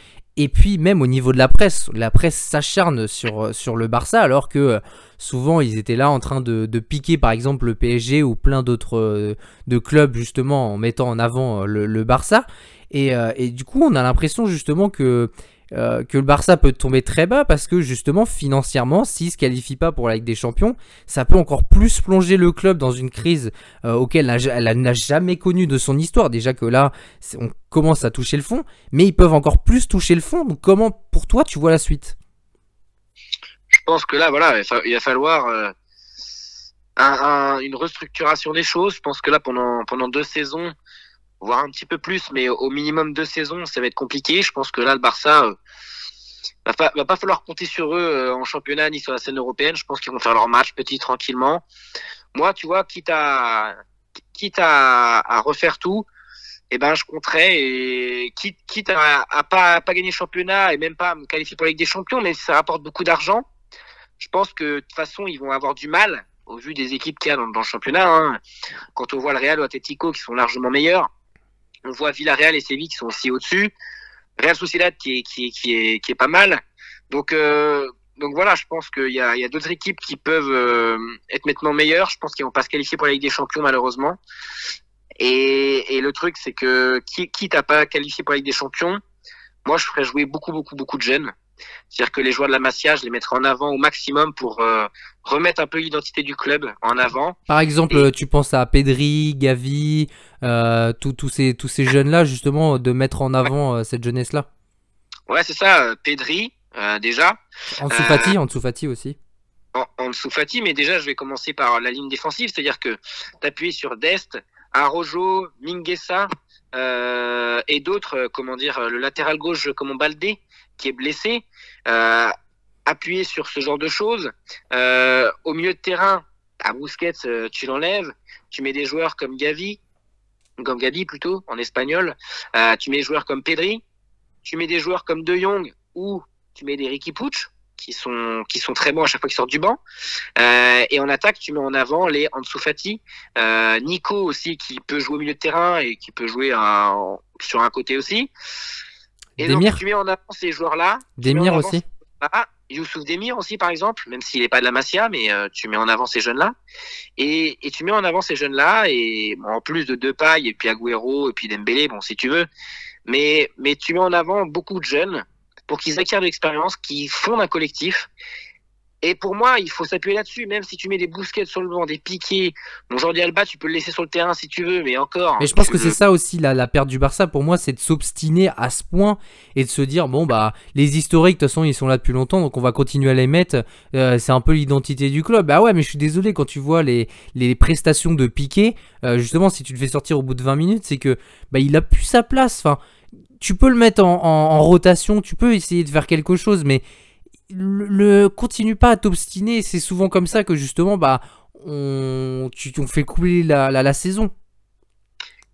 Et puis même au niveau de la presse, la presse s'acharne sur, le Barça alors que souvent ils étaient là en train de, piquer par exemple le PSG ou plein d'autres de clubs justement en mettant en avant le, Barça. Et, du coup on a l'impression justement que euh, que le Barça peut tomber très bas parce que justement financièrement, s'il se qualifie pas pour la Ligue des Champions, ça peut encore plus plonger le club dans une crise euh, auquel elle n'a jamais connu de son histoire. Déjà que là, on commence à toucher le fond, mais ils peuvent encore plus toucher le fond. Donc comment, pour toi, tu vois la suite? Je pense que là, voilà, il va falloir euh, une restructuration des choses. Je pense que là, pendant pendant deux saisons voire un petit peu plus, mais au minimum deux saisons, ça va être compliqué. Je pense que là, le Barça euh, va, pas, va pas falloir compter sur eux euh, en championnat ni sur la scène européenne. Je pense qu'ils vont faire leur match petit tranquillement. Moi, tu vois, quitte à quitte à, à refaire tout, eh ben, je compterais, et quitte, quitte à, à pas, pas gagner le championnat et même pas me qualifier pour la Ligue des Champions, mais ça rapporte beaucoup d'argent. Je pense que de toute façon, ils vont avoir du mal au vu des équipes qu'il y a dans, dans le championnat. Hein. Quand on voit le Real ou Atletico qui sont largement meilleurs, on voit Villarreal et Séville qui sont aussi au-dessus. Real Sociedad qui est, qui est, qui est, qui est pas mal. Donc, euh, donc voilà, je pense qu'il y a, d'autres équipes qui peuvent euh, être maintenant meilleures. Je pense qu'ils vont pas se qualifier pour la Ligue des Champions malheureusement. Et, et le truc, c'est que qui, quitte à pas qualifié pour la Ligue des Champions, moi je ferais jouer beaucoup, beaucoup, beaucoup de jeunes. C'est-à-dire que les joueurs de la Masia, je les mettrais en avant au maximum pour euh, remettre un peu l'identité du club en avant. Par exemple, tu penses à Pedri, Gavi, euh, tous ces, tous ces jeunes-là, justement, de mettre en avant euh, cette jeunesse-là Ouais, c'est ça, euh, Pedri, euh, déjà. En Fati, en Fati aussi. En, en Fati, mais déjà, je vais commencer par la ligne défensive, c'est-à-dire que t'appuies sur Dest, Arojo, Minguesa euh, et d'autres, euh, comment dire, le latéral gauche comme Baldé qui est blessé, euh, appuyer sur ce genre de choses. Euh, au milieu de terrain, à Busquets, euh, tu l'enlèves, tu mets des joueurs comme Gavi, comme Gavi plutôt en espagnol, euh, tu mets des joueurs comme Pedri, tu mets des joueurs comme De Jong ou tu mets des Ricky Pucci qui sont qui sont très bons à chaque fois qu'ils sortent du banc. Euh, et en attaque, tu mets en avant les Ansu Fati, euh, Nico aussi qui peut jouer au milieu de terrain et qui peut jouer un, sur un côté aussi. Et Demir. donc tu mets en avant ces joueurs-là. Demir aussi. ah, Youssouf Demir aussi, par exemple, même s'il n'est pas de la Masia, mais euh, tu mets en avant ces jeunes-là. Et, et tu mets en avant ces jeunes-là, et bon, en plus de Depay, et puis Agüero, et puis Dembélé, bon, si tu veux. Mais, mais tu mets en avant beaucoup de jeunes pour qu'ils acquièrent de l'expérience, qu'ils fondent un collectif. Et pour moi, il faut s'appuyer là-dessus, même si tu mets des bousquettes sur le banc, des piquets. Bon, Jordi Alba, tu peux le laisser sur le terrain si tu veux, mais encore. Mais je pense que c'est ça aussi la, la perte du Barça pour moi, c'est de s'obstiner à ce point et de se dire bon bah les historiques de toute façon ils sont là depuis longtemps donc on va continuer à les mettre. Euh, c'est un peu l'identité du club. Bah ouais mais je suis désolé quand tu vois les, les prestations de Piqué, euh, justement si tu le fais sortir au bout de 20 minutes c'est que bah il a plus sa place. Enfin tu peux le mettre en, en- en rotation, tu peux essayer de faire quelque chose mais le, le- continue pas à t'obstiner. C'est souvent comme ça que justement bah on tu on fait couler la, la, la saison.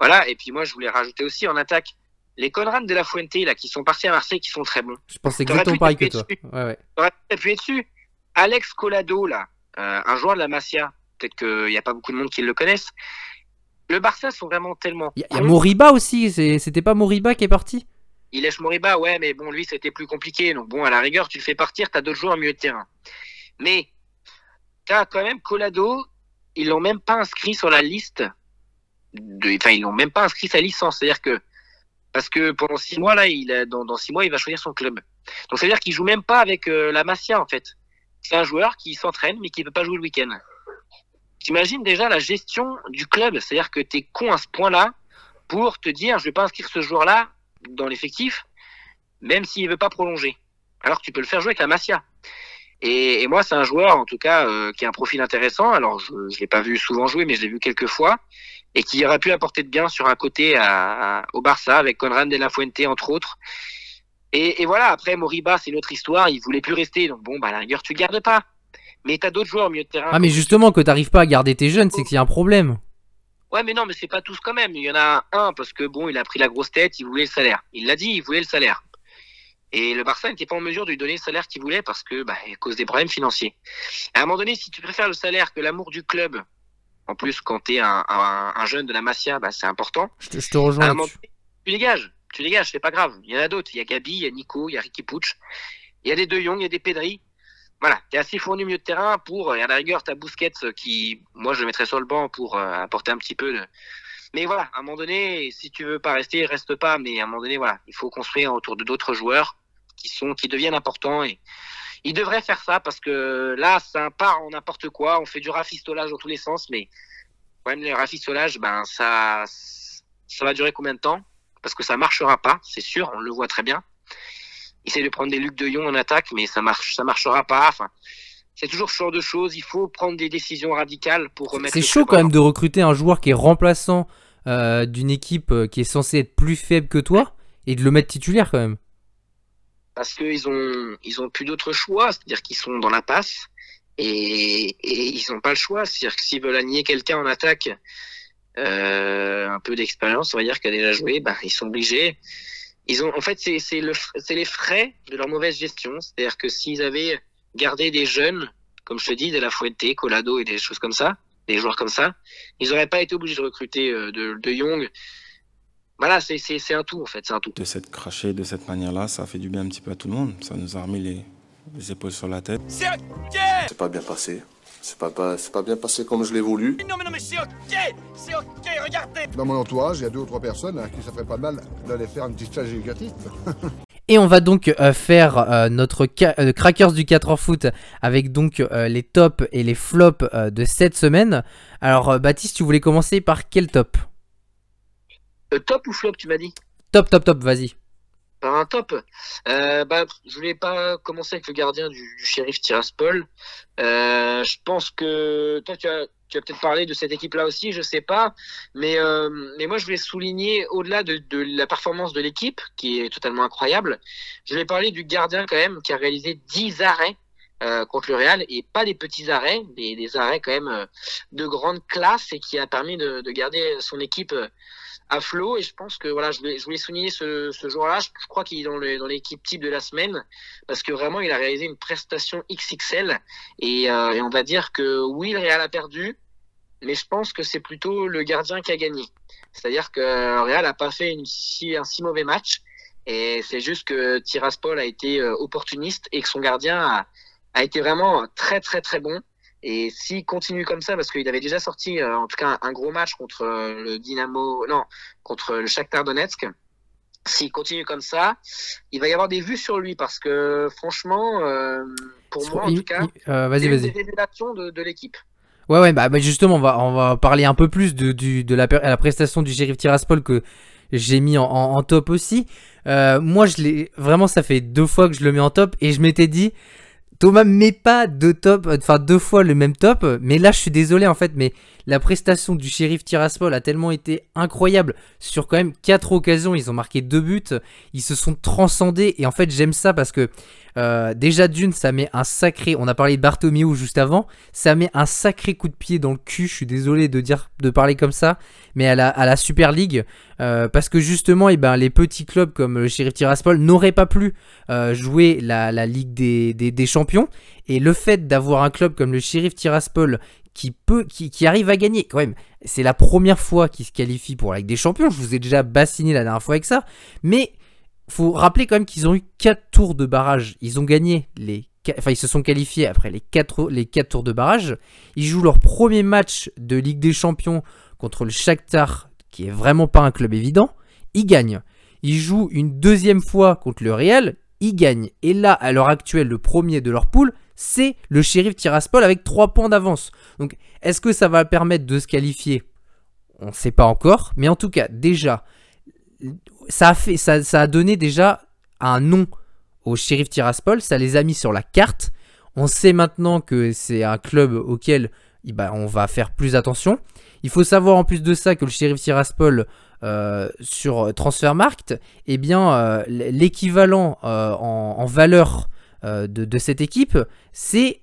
Voilà, et puis moi, je voulais rajouter aussi en attaque les Conrad de la Fuente, là, qui sont partis à Marseille, qui sont très bons. Je pense T'aurais exactement pareil que toi. Ouais, ouais. T'aurais pu t'appuyer dessus. Alex Colado, là, euh, un joueur de la Masia, peut-être qu'il n'y a pas beaucoup de monde qui le connaissent. Le Barça sont vraiment tellement. Il y, a- y. Moriba aussi, c'était pas Moriba qui est parti? Il lèche Moriba, ouais, mais bon, lui, c'était plus compliqué. Donc, bon, à la rigueur, tu le fais partir, t'as d'autres joueurs au milieu de terrain. Mais, t'as quand même Colado, ils l'ont même pas inscrit sur la liste. De, enfin, ils l'ont même pas inscrit sa licence. C'est-à-dire que, parce que pendant six mois, là, il a, dans, six mois, il va choisir son club. Donc, ça veut dire qu'il joue même pas avec euh, la Masia, en fait. C'est un joueur qui s'entraîne, mais qui peut pas jouer le week-end. T'imagines déjà la gestion du club. C'est-à-dire que t'es con à ce point-là pour te dire, je vais pas inscrire ce joueur-là dans l'effectif, même s'il veut pas prolonger. Alors tu peux le faire jouer avec la Masia. Et, moi, c'est un joueur, en tout cas, euh, qui a un profil intéressant. Alors, je ne l'ai pas vu souvent jouer, mais je l'ai vu quelques fois. Et qui aurait pu apporter de bien sur un côté au Barça, avec Conrad de la Fuente, entre autres. Et, voilà, après, Moriba, c'est une autre histoire. Il voulait plus rester. Donc, bon, bah, à la rigueur, tu gardes pas. Mais t'as d'autres joueurs au milieu de terrain. Ah mais justement que t'arrives pas à garder tes jeunes, c'est qu'il y a un problème. Ouais, mais non, mais c'est pas tous quand même. Il y en a un parce que bon, il a pris la grosse tête, il voulait le salaire. Il l'a dit, il voulait le salaire. Et le Barça n'était pas en mesure de lui donner le salaire qu'il voulait parce que, bah, à cause des problèmes financiers. À un moment donné, si tu préfères le salaire que l'amour du club, en plus, quand t'es un, un, un jeune de la Masia, bah, c'est important. Je te, je te À un rejoins moment donné, tu dégages. Tu dégages, c'est pas grave. Il y en a d'autres. Il y a Gabi, il y a Nico, il y a Ricky Pucci. Il y a des De Jong, il y a des Pedri. Voilà, t'es assez fourni milieu de terrain pour, et à la rigueur, t'as Busquets euh, qui, moi, je le mettrais sur le banc pour euh, apporter un petit peu de. Mais voilà, à un moment donné, si tu veux pas rester, reste pas. Mais à un moment donné, voilà, il faut construire autour de d'autres joueurs qui sont, qui deviennent importants et ils devraient faire ça parce que là, ça part en n'importe quoi. On fait du rafistolage dans tous les sens, mais même, le rafistolage, ben, ça, ça va durer combien de temps? Parce que ça marchera pas, c'est sûr, on le voit très bien. Essaye de prendre des Luc de Jong en attaque, mais ça marche, ça marchera pas. Enfin, c'est toujours ce genre de choses. Il faut prendre des décisions radicales pour remettre. C'est chaud quand même de recruter un joueur qui est remplaçant euh, d'une équipe euh, qui est censée être plus faible que toi et de le mettre titulaire quand même. parce qu'ils ont ils ont plus d'autre choix, c'est-à-dire qu'ils sont dans la passe et, et ils n'ont pas le choix, c'est-à-dire que s'ils veulent aligner quelqu'un en attaque un peu d'expérience, on va dire, qui a déjà joué, bah, ils sont obligés. Ils ont, en fait, c'est le, les frais de leur mauvaise gestion. C'est-à-dire que s'ils avaient gardé des jeunes, comme je te dis, de la Fuente, Colado et des choses comme ça, des joueurs comme ça, ils n'auraient pas été obligés de recruter de, de Young. Voilà, c'est un tout en fait, c'est un tout. De s'être craché de cette manière-là, ça a fait du bien un petit peu à tout le monde. Ça nous a remis les, les épaules sur la tête. C'est ok C'est pas bien passé. C'est pas, pas, pas bien passé comme je l'ai voulu. Non mais non mais c'est ok C'est ok, regardez Dans mon entourage, il y a deux ou trois personnes hein, qui ça ferait pas mal d'aller faire une petite stage éducatif. [laughs] Et on va donc euh, faire euh, notre euh, Crackers du 4 heures foot avec donc les tops et les flops de cette semaine. Alors Baptiste, tu voulais commencer par quel top? Top ou flop, tu m'as dit? Top, top, top, vas-y un top. Euh, bah, je voulais pas commencer avec le gardien du, shérif Tiraspol. Euh, je pense que toi, tu as, peut-être parlé de cette équipe-là aussi, je sais pas. Mais, euh, mais moi, je voulais souligner, au-delà de, de, la performance de l'équipe, qui est totalement incroyable, je voulais parler du gardien quand même, qui a réalisé 10 arrêts. Euh, contre le Real et pas des petits arrêts, des, des arrêts quand même euh, de grande classe et qui a permis de, de garder son équipe à flot. Et je pense que voilà, je voulais, souligner ce, joueur-là. Je, crois qu'il est dans, l'équipe type de la semaine parce que vraiment, il a réalisé une prestation XXL. Et, euh, et on va dire que oui, le Real a perdu, mais je pense que c'est plutôt le gardien qui a gagné. C'est-à-dire que le Real a pas fait si, un si mauvais match. Et c'est juste que Tiraspol a été euh, opportuniste et que son gardien a, a été vraiment très très très bon. Et s'il continue comme ça, parce qu'il avait déjà sorti euh, en tout cas un, gros match contre euh, le Dynamo, non, contre le Shakhtar Donetsk. S'il continue comme ça, il va y avoir des vues sur lui parce que franchement, euh, pour moi en tout cas, vas-y, vas-y. de, de l'équipe. Ouais, ouais, bah, bah, justement, on va, on va parler un peu plus de, du, de la, la prestation du shérif Tiraspol que j'ai mis en, en, top aussi. moi, je l'ai vraiment, ça fait deux fois que je le mets en top et je m'étais dit, Thomas met pas deux top, enfin deux fois le même top, mais là je suis désolé en fait, mais la prestation du shérif Tiraspol a tellement été incroyable. Sur quand même quatre occasions, ils ont marqué deux buts, ils se sont transcendés et en fait j'aime ça parce que euh, déjà d'une ça met un sacré, on a parlé de Bartomeu juste avant, ça met un sacré coup de pied dans le cul, je suis désolé de dire de parler comme ça, mais à la, Super League euh, parce que justement et eh ben, les petits clubs comme le shérif Tiraspol n'auraient pas pu euh, jouer la, Ligue des, Champions et le fait d'avoir un club comme le shérif Tiraspol qui peut, qui, qui, arrive à gagner quand même. C'est la première fois qu'il se qualifie pour la Ligue des Champions. Je vous ai déjà bassiné la dernière fois avec ça, mais faut rappeler quand même qu'ils ont eu 4 tours de barrage. Ils ont gagné les, enfin ils se sont qualifiés après les 4 les quatre tours de barrage. Ils jouent leur premier match de Ligue des Champions contre le Shakhtar, qui est vraiment pas un club évident. Ils gagnent. Ils jouent une deuxième fois contre le Real. Ils gagnent. Et là, à l'heure actuelle, le premier de leur poule, c'est le shérif Tiraspol avec 3 points d'avance. Donc est-ce que ça va permettre de se qualifier? On ne sait pas encore, mais en tout cas déjà, ça a, donné déjà un nom au shérif Tiraspol, ça les a mis sur la carte. On sait maintenant que c'est un club auquel eh ben, on va faire plus attention. Il faut savoir en plus de ça que le shérif Tiraspol euh, sur Transfermarkt, eh bien euh, l'équivalent euh, en, valeur de, cette équipe, c'est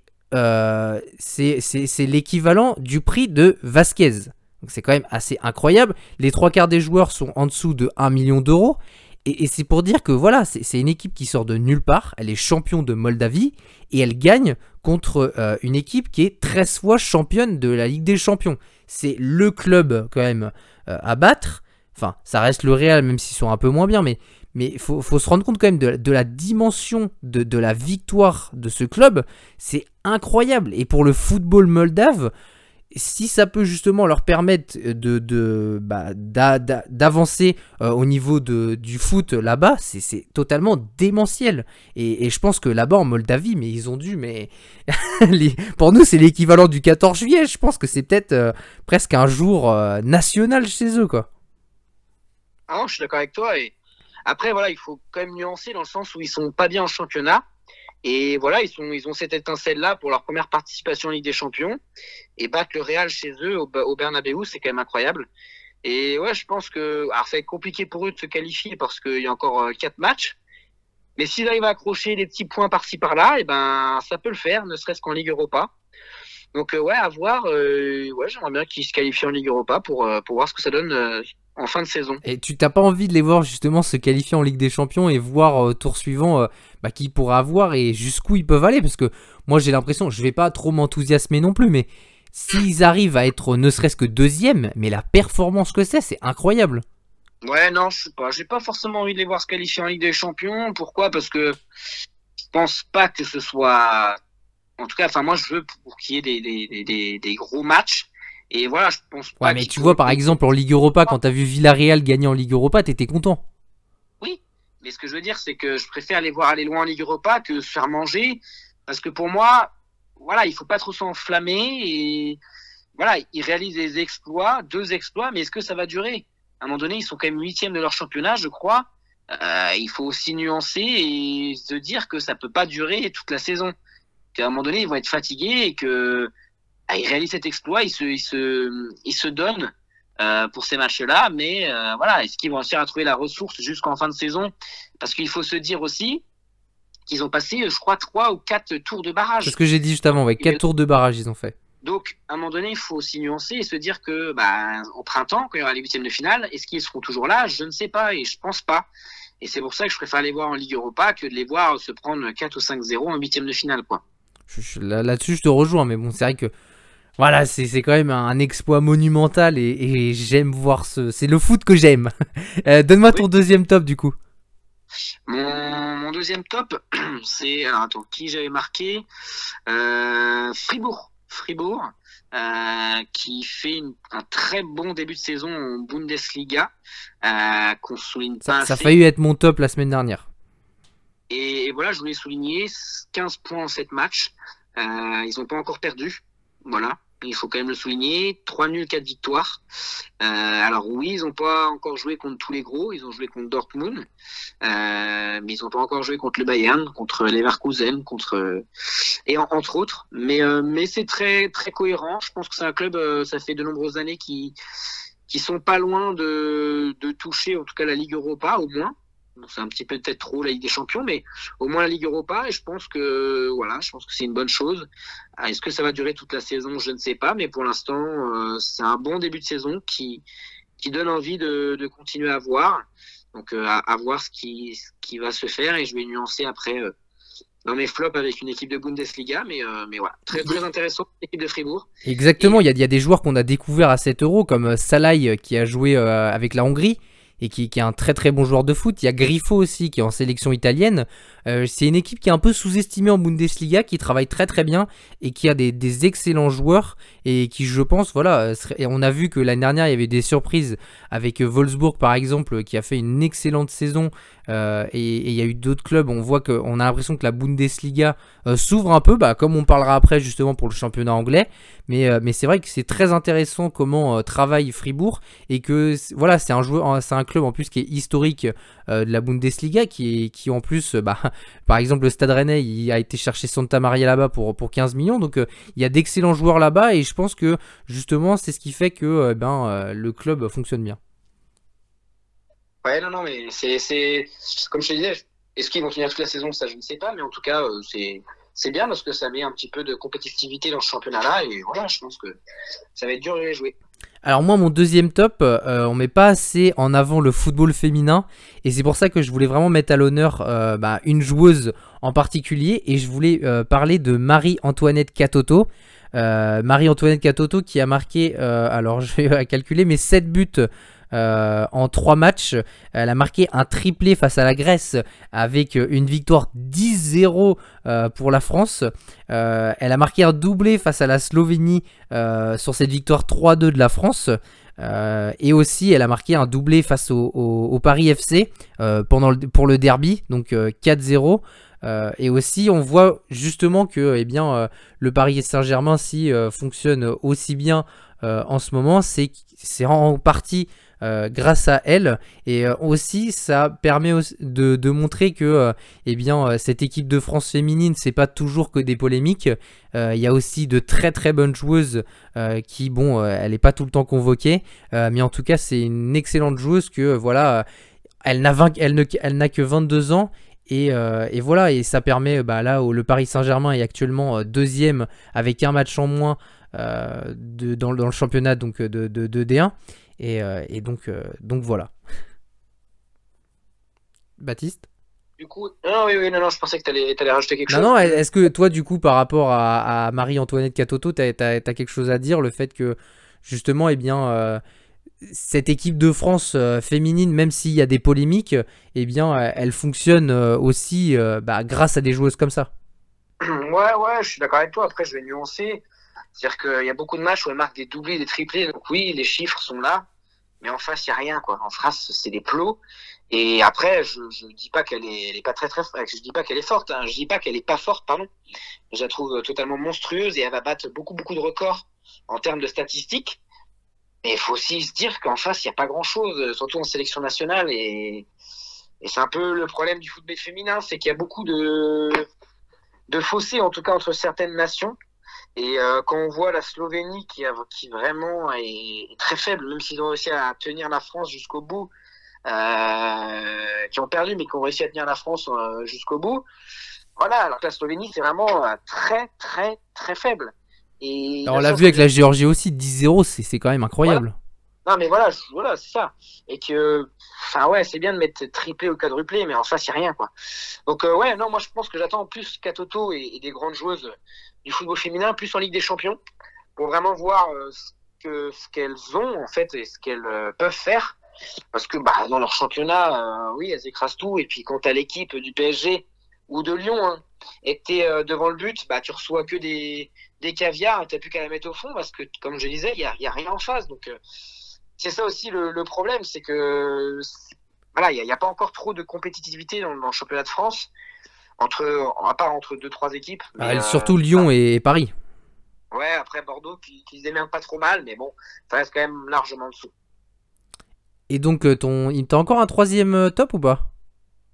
l'équivalent du prix de Vasquez. Donc c'est quand même assez incroyable. Les trois quarts des joueurs sont en dessous de 1 million d'euros. Et, c'est pour dire que voilà, c'est une équipe qui sort de nulle part. Elle est champion de Moldavie et elle gagne contre euh, une équipe qui est 13 fois championne de la Ligue des Champions. C'est le club quand même à battre. Enfin, ça reste le Real, même s'ils sont un peu moins bien, mais mais faut, se rendre compte quand même de, la dimension de, la victoire de ce club. C'est incroyable. Et pour le football moldave, si ça peut justement leur permettre de, bah, d'avancer euh, au niveau du foot là-bas, c'est totalement démentiel. Et, je pense que là-bas en Moldavie, mais ils ont dû, mais [laughs] pour nous c'est l'équivalent du 14 juillet. Je pense que c'est peut-être euh, presque un jour euh, national chez eux, quoi. Ah je suis d'accord avec toi et après, voilà, il faut quand même nuancer dans le sens où ils sont pas bien en championnat. Et voilà, ils, sont, ils ont cette étincelle-là pour leur première participation en Ligue des Champions. Et battre le Real chez eux, au, au Bernabeu, c'est quand même incroyable. Et ouais, je pense que alors ça va être compliqué pour eux de se qualifier parce qu'il y a encore euh, quatre matchs. Mais s'ils arrivent à accrocher des petits points par-ci par-là, et eh ben ça peut le faire, ne serait-ce qu'en Ligue Europa. Donc ouais, à voir. ouais, j'aimerais bien qu'ils se qualifient en Ligue Europa pour, pour voir ce que ça donne en fin de saison. Et tu t'as pas envie de les voir justement se qualifier en Ligue des Champions et voir au tour suivant bah, qui pourra avoir et jusqu'où ils peuvent aller? Parce que moi j'ai l'impression, je vais pas trop m'enthousiasmer non plus, mais s'ils arrivent à être ne serait-ce que deuxième, mais la performance que c'est, c'est incroyable. Ouais, non, je sais pas. J'ai pas forcément envie de les voir se qualifier en Ligue des Champions. Pourquoi? Parce que je pense pas que ce soit. En tout cas, enfin, moi, je veux pour qu'il y ait des, des, des, des, gros matchs. Et voilà, je pense pas. Ouais, mais tu vois, par exemple, en Ligue Europa, quand t'as vu Villarreal gagner en Ligue Europa, t'étais content. Oui, mais ce que je veux dire, c'est que je préfère les voir aller loin en Ligue Europa que se faire manger. Parce que pour moi, voilà, il faut pas trop s'enflammer. Et voilà, ils réalisent des exploits, deux exploits, mais est-ce que ça va durer? À un moment donné, ils sont quand même huitièmes de leur championnat, je crois. Euh, il faut aussi nuancer et se dire que ça peut pas durer toute la saison. Qu'à un moment donné, ils vont être fatigués et que ah, ils réalisent cet exploit, ils se, ils se, ils se donnent euh, pour ces matchs-là. Mais euh, voilà, est-ce qu'ils vont réussir à trouver la ressource jusqu'en fin de saison? Parce qu'il faut se dire aussi qu'ils ont passé, je crois, trois ou quatre tours de barrage. C'est ce que j'ai dit juste avant, avec quatre tours de barrage, ils ont fait. Donc, à un moment donné, il faut aussi nuancer et se dire que, bah, au printemps, quand il y aura les huitièmes de finale, est-ce qu'ils seront toujours là? Je ne sais pas et je pense pas. Et c'est pour ça que je préfère les voir en Ligue Europa que de les voir se prendre 4 ou 5-0 en huitième de finale, quoi. Là-dessus, je te rejoins, mais bon, c'est vrai que voilà, c'est quand même un exploit monumental et, j'aime voir ce. C'est le foot que j'aime. [laughs] Euh, donne-moi ton deuxième top du coup. Mon, deuxième top, [clears throat] c'est. Alors attends, qui j'avais marqué? Euh, Fribourg. Fribourg, euh, qui fait un très bon début de saison en Bundesliga, qu'on souligne ça, pas. Ça a failli être mon top la semaine dernière. Et, voilà, je voulais souligner 15 points en 7 matchs. Ils n'ont pas encore perdu. Voilà il faut quand même le souligner. 3 nuls, 4 victoires. Euh, alors oui, ils n'ont pas encore joué contre tous les gros. Ils ont joué contre Dortmund, euh, mais ils n'ont pas encore joué contre le Bayern, contre Leverkusen, contre et entre autres. Mais euh, mais c'est très très cohérent. Je pense que c'est un club. Euh, ça fait de nombreuses années qui qui sont pas loin de de toucher en tout cas la Ligue Europa au moins c'est un petit peu peut-être trop la Ligue des Champions, mais au moins la Ligue Europa. Et je pense que voilà, je pense que c'est une bonne chose. Ah, est-ce que ça va durer toute la saison? Je ne sais pas, mais pour l'instant, euh, c'est un bon début de saison qui qui donne envie de, de continuer à voir. Donc euh, à, voir ce qui ce qui va se faire et je vais nuancer après. Euh, dans mes flops avec une équipe de Bundesliga, mais, mais voilà, très, très intéressant, l'équipe de Fribourg. Exactement, il y, a, y, a, des joueurs qu'on a découverts à 7 euros, comme Salai qui a joué avec la Hongrie, et qui, est un très très bon joueur de foot. Il y a Griffo aussi qui est en sélection italienne. Euh, c'est une équipe qui est un peu sous-estimée en Bundesliga, qui travaille très très bien et qui a des, excellents joueurs et qui je pense, voilà, et on a vu que l'année dernière il y avait des surprises avec Wolfsburg par exemple qui a fait une excellente saison euh, et il y a eu d'autres clubs, on voit qu'on a l'impression que la Bundesliga euh, s'ouvre un peu, bah, comme on parlera après justement pour le championnat anglais. Mais, euh, mais c'est vrai que c'est très intéressant comment travaille Fribourg et que voilà, c'est un joueur, c'est un club en plus qui est historique de la Bundesliga, qui, qui en plus, bah, [laughs] par exemple le Stade Rennais, il a été chercher Santa Maria là-bas pour, pour 15 millions, donc il y a d'excellents joueurs là-bas et je pense que justement c'est ce qui fait que ben, le club fonctionne bien. Ouais, non, non, mais c'est, comme je te disais, est-ce qu'ils vont finir toute la saison Ça, je ne sais pas, mais en tout cas, euh, c'est, c'est bien parce que ça met un petit peu de compétitivité dans ce championnat-là, et voilà, je pense que ça va être dur de les jouer. Alors moi, mon deuxième top, euh, on met pas assez en avant le football féminin, et c'est pour ça que je voulais vraiment mettre à l'honneur euh, bah, une joueuse en particulier, et je voulais parler de Marie-Antoinette Catoto. Marie-Antoinette Catoto qui a marqué, alors [laughs] je vais calculer, mais 7 buts euh, en trois matchs. Elle a marqué un triplé face à la Grèce avec une victoire 10-0 euh, pour la France. Euh, elle a marqué un doublé face à la Slovénie sur cette victoire 3-2 de la France. et aussi, elle a marqué un doublé face au, Paris FC pendant pour le derby, donc 4-0. et aussi, on voit justement que eh le Paris Saint-Germain, si fonctionne aussi bien en ce moment, c'est en partie euh, grâce à elle. Et euh, aussi, ça permet de, montrer que euh, eh bien, cette équipe de France féminine, c'est pas toujours que des polémiques. Il y a aussi de très très bonnes joueuses qui, bon, elle n'est pas tout le temps convoquée, mais en tout cas, c'est une excellente joueuse que, voilà, elle n'a elle n'a que 22 ans Et, voilà, et ça permet, bah, là où le Paris Saint-Germain est actuellement deuxième avec un match en moins de, dans, le championnat donc, de, de D1. Et, euh, et donc, euh, donc voilà. Baptiste? Du coup, non, oui, oui, non, non, je pensais que t'allais allais rajouter quelque Non, chose. non, est-ce que toi, du coup, par rapport à, à Marie-Antoinette Catoto, t'as as, quelque chose à dire Le fait que, justement, eh bien, euh, cette équipe de France euh, féminine, même s'il y a des polémiques, eh bien, elle fonctionne euh, aussi bah, grâce à des joueuses comme ça? [clears throat] Ouais, ouais, je suis d'accord avec toi. Après, je vais nuancer. C'est-à-dire qu'il y a beaucoup de matchs où elle marque des doublés, des triplés. Donc oui, les chiffres sont là. Mais en face, il n'y a rien, quoi. En face, c'est des plots. Et après, je, je dis pas qu'elle est, pas très, très, je dis pas qu'elle est forte, hein. Je dis pas qu'elle est pas forte, pardon. Je la trouve totalement monstrueuse et elle va battre beaucoup, beaucoup de records en termes de statistiques. Mais il faut aussi se dire qu'en face, il n'y a pas grand chose, surtout en sélection nationale. Et, et c'est un peu le problème du football féminin, c'est qu'il y a beaucoup de, de fossés, en tout cas, entre certaines nations. Et euh, quand on voit la Slovénie qui, a, qui vraiment est, très faible, même s'ils ont réussi à tenir la France jusqu'au bout, euh, qui ont perdu mais qui ont réussi à tenir la France euh, jusqu'au bout, voilà, alors que la Slovénie c'est vraiment très très très faible. Et alors, on l'a vu avec la Géorgie aussi, 10-0, c'est quand même incroyable. Voilà. Non mais voilà, voilà c'est ça. Et que, enfin ouais, c'est bien de mettre triplé ou quadruplé, mais en face a rien quoi. Donc ouais, non, moi je pense que j'attends plus Katoto et, et, des grandes joueuses du football féminin, plus en Ligue des Champions, pour vraiment voir euh, ce que ce qu'elles ont en fait et ce qu'elles euh, peuvent faire. Parce que bah, dans leur championnat, euh, oui, elles écrasent tout. Et puis quand t'as l'équipe du PSG ou de Lyon hein, et t'es euh, devant le but, bah tu reçois que des des caviars, t'as plus qu'à la mettre au fond parce que comme je disais, il y a, y a rien en face. Donc c'est ça aussi le, problème, c'est que voilà, il n'y a, pas encore trop de compétitivité dans, le championnat de France entre à part entre deux trois équipes. Mais, ah, surtout Lyon et Paris. Ouais, après Bordeaux qui, qui se démerde pas trop mal, mais bon, ça reste quand même largement en dessous. Et donc, euh, ton... t'as encore un troisième top ou pas?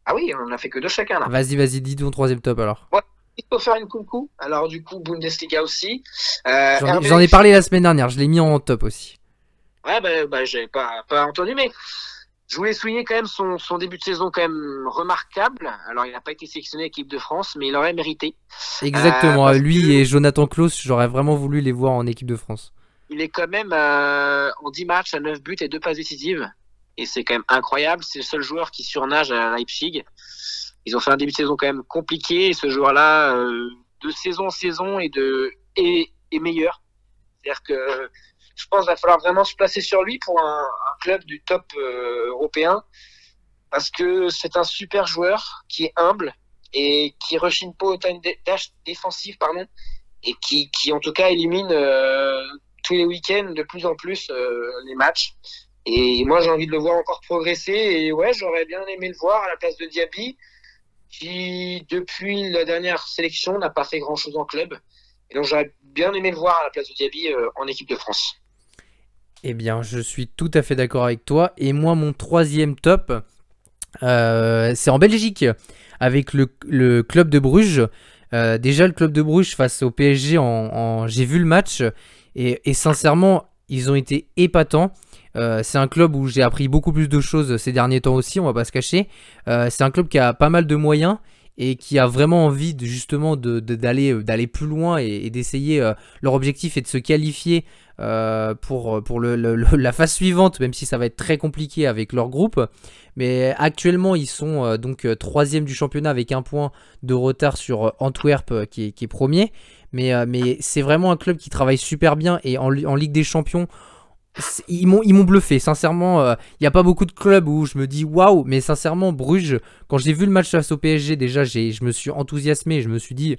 Ah oui, on a fait que deux chacun là. Vas-y, vas-y, dis ton troisième top alors. Ouais. Il faut faire une coucou. Alors du coup, Bundesliga aussi. Euh, J'en ai parlé la semaine dernière, je l'ai mis en top aussi. Ouais, bah, bah pas, pas entendu, mais je voulais souligner quand même son, son début de saison quand même remarquable. Alors il n'a pas été sélectionné équipe de France, mais il aurait mérité. Exactement, euh, lui que... et Jonathan Klaus, j'aurais vraiment voulu les voir en équipe de France. Il est quand même euh, en 10 matchs à 9 buts et 2 passes décisives et c'est quand même incroyable. C'est le seul joueur qui surnage à Leipzig. Ils ont fait un début de saison quand même compliqué. Et ce joueur-là, euh, de saison en saison, et de est, est meilleur. C'est-à-dire que je pense qu'il va falloir vraiment se placer sur lui pour un, club du top euh, européen, parce que c'est un super joueur qui est humble et qui rechigne pas au time dash défensif, pardon, et qui, qui en tout cas élimine euh, tous les week-ends de plus en plus euh, les matchs. Et moi, j'ai envie de le voir encore progresser. Et ouais, j'aurais bien aimé le voir à la place de Diaby, qui, depuis la dernière sélection, n'a pas fait grand-chose en club. Et donc, j'aurais bien aimé le voir à la place de Diaby en équipe de France. Eh bien, je suis tout à fait d'accord avec toi. Et moi, mon troisième top, euh, c'est en Belgique, avec le, club de Bruges. Euh, déjà, le club de Bruges face au PSG, j'ai vu le match. Et, sincèrement, ils ont été épatants. Euh, c'est un club où j'ai appris beaucoup plus de choses ces derniers temps aussi, on va pas se cacher. C'est un club qui a pas mal de moyens et qui a vraiment envie de, justement d'aller de, d'aller plus loin et, d'essayer euh, leur objectif est de se qualifier euh, pour, pour le, la phase suivante, même si ça va être très compliqué avec leur groupe. Mais actuellement, ils sont euh, donc troisième du championnat avec un point de retard sur Antwerp qui est, qui premier. Mais, mais c'est vraiment un club qui travaille super bien et en, en Ligue des Champions, ils m'ont ils m'ont bluffé. Sincèrement il euh, n'y a pas beaucoup de clubs où je me dis waouh mais sincèrement Bruges quand j'ai vu le match face au PSG déjà j'ai je me suis enthousiasmé. Je me suis dit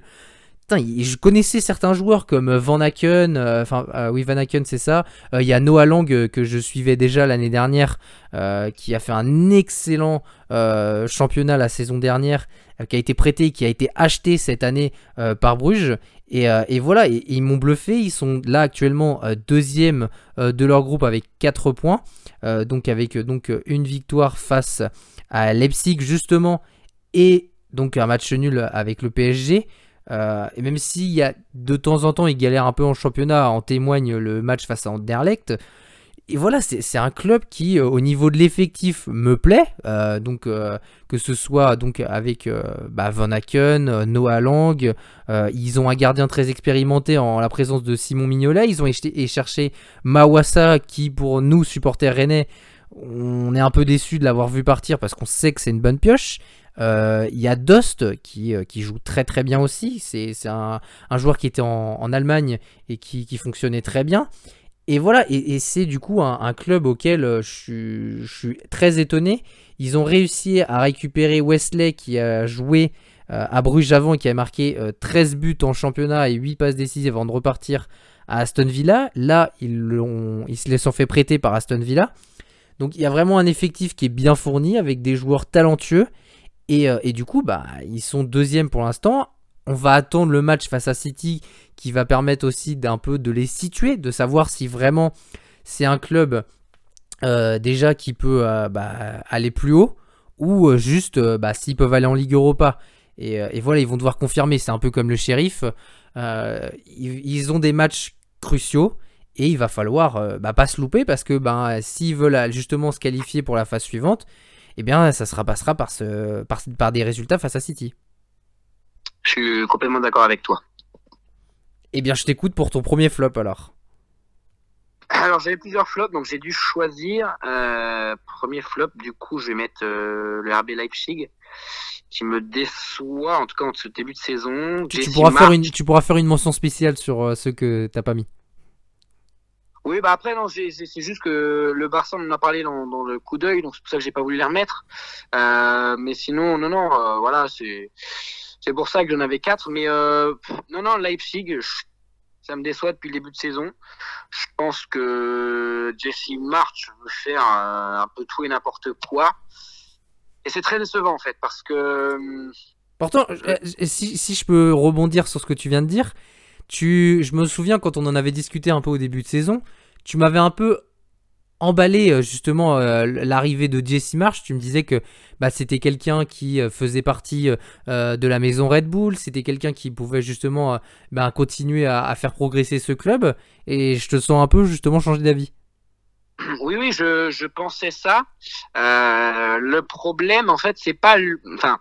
je connaissais certains joueurs comme Van Aken enfin euh, oui Van Aken c'est ça il euh, y a Noah Lang que je suivais déjà l'année dernière qui a fait un excellent championnat la saison dernière qui a été prêté qui a été acheté cette année par Bruges et, euh, voilà, ils m'ont bluffé. Ils sont là actuellement euh, deuxième euh, de leur groupe avec 4 points. donc avec donc une victoire face à Leipzig justement. Et donc un match nul avec le PSG. Et même s'il y a de temps en temps, ils galèrent un peu en championnat, en témoigne le match face à Anderlecht. et voilà, c'est un club qui, au niveau de l'effectif, me plaît. donc, que ce soit avec bah, Van Aken, Noah Lang, ils ont un gardien très expérimenté en la présence de Simon Mignolet. Ils ont et cherché Mawassa, qui pour nous supporters rennais, on est un peu déçu de l'avoir vu partir parce qu'on sait que c'est une bonne pioche. Euh, il y a qui, euh, qui, joue très très bien aussi. C'est un, joueur qui était en, Allemagne et qui, fonctionnait très bien. Et voilà, et, c'est du coup un, club auquel euh, je, suis très étonné. Ils ont réussi à récupérer Wesley qui a joué à Bruges avant et qui a marqué 13 buts en championnat et 8 passes décisives avant de repartir à Aston Villa. Là, ils, ils se les sont fait prêter par Aston Villa. Donc il y a vraiment un effectif qui est bien fourni avec des joueurs talentueux euh, et, du coup, bah, ils sont deuxièmes pour l'instant. On va attendre le match face à City qui va permettre aussi d'un peu de les situer, de savoir si vraiment c'est un club euh, déjà qui peut euh, bah, aller plus haut ou juste bah, s'ils peuvent aller en Ligue Europa. Et, voilà, ils vont devoir confirmer. C'est un peu comme le shérif. Ils, ont des matchs cruciaux et il va falloir bah, pas se louper parce que ben, s'ils veulent justement se qualifier pour la phase suivante, eh bien, ça se passera par, ce, par, des résultats face à City. Je suis complètement d'accord avec toi. Eh bien, je t'écoute pour ton premier flop alors. Alors, j'avais plusieurs flops, donc j'ai dû choisir. Euh, premier flop, du coup, je vais mettre euh, le RB Leipzig, qui me déçoit, en tout cas en ce début de saison. Tu, pourras, faire une, tu pourras faire une mention spéciale sur euh, ceux que t'as pas mis. Oui, bah après, non, c'est juste que le Barça en a parlé dans, le coup d'œil, donc c'est pour ça que j'ai pas voulu les remettre. Euh, mais sinon, non, non, euh, voilà, c'est c'est pour ça que j'en avais quatre. Mais euh, non, non, Leipzig, ça me déçoit depuis le début de saison. Je pense que Jesse March veut faire un peu tout et n'importe quoi. Et c'est très décevant, en fait, parce que. Pourtant, si, si je peux rebondir sur ce que tu viens de dire, tu, je me souviens quand on en avait discuté un peu au début de saison, tu m'avais un peu emballé euh, justement euh, l'arrivée de Jesse Marsh. Tu me disais que bah, c'était quelqu'un qui euh, faisait partie de la maison Red Bull, c'était quelqu'un qui pouvait justement bah, continuer à, faire progresser ce club. Et je te sens un peu justement changer d'avis. Oui, oui, je, je pensais ça. le problème, en fait, c'est pas. Enfin,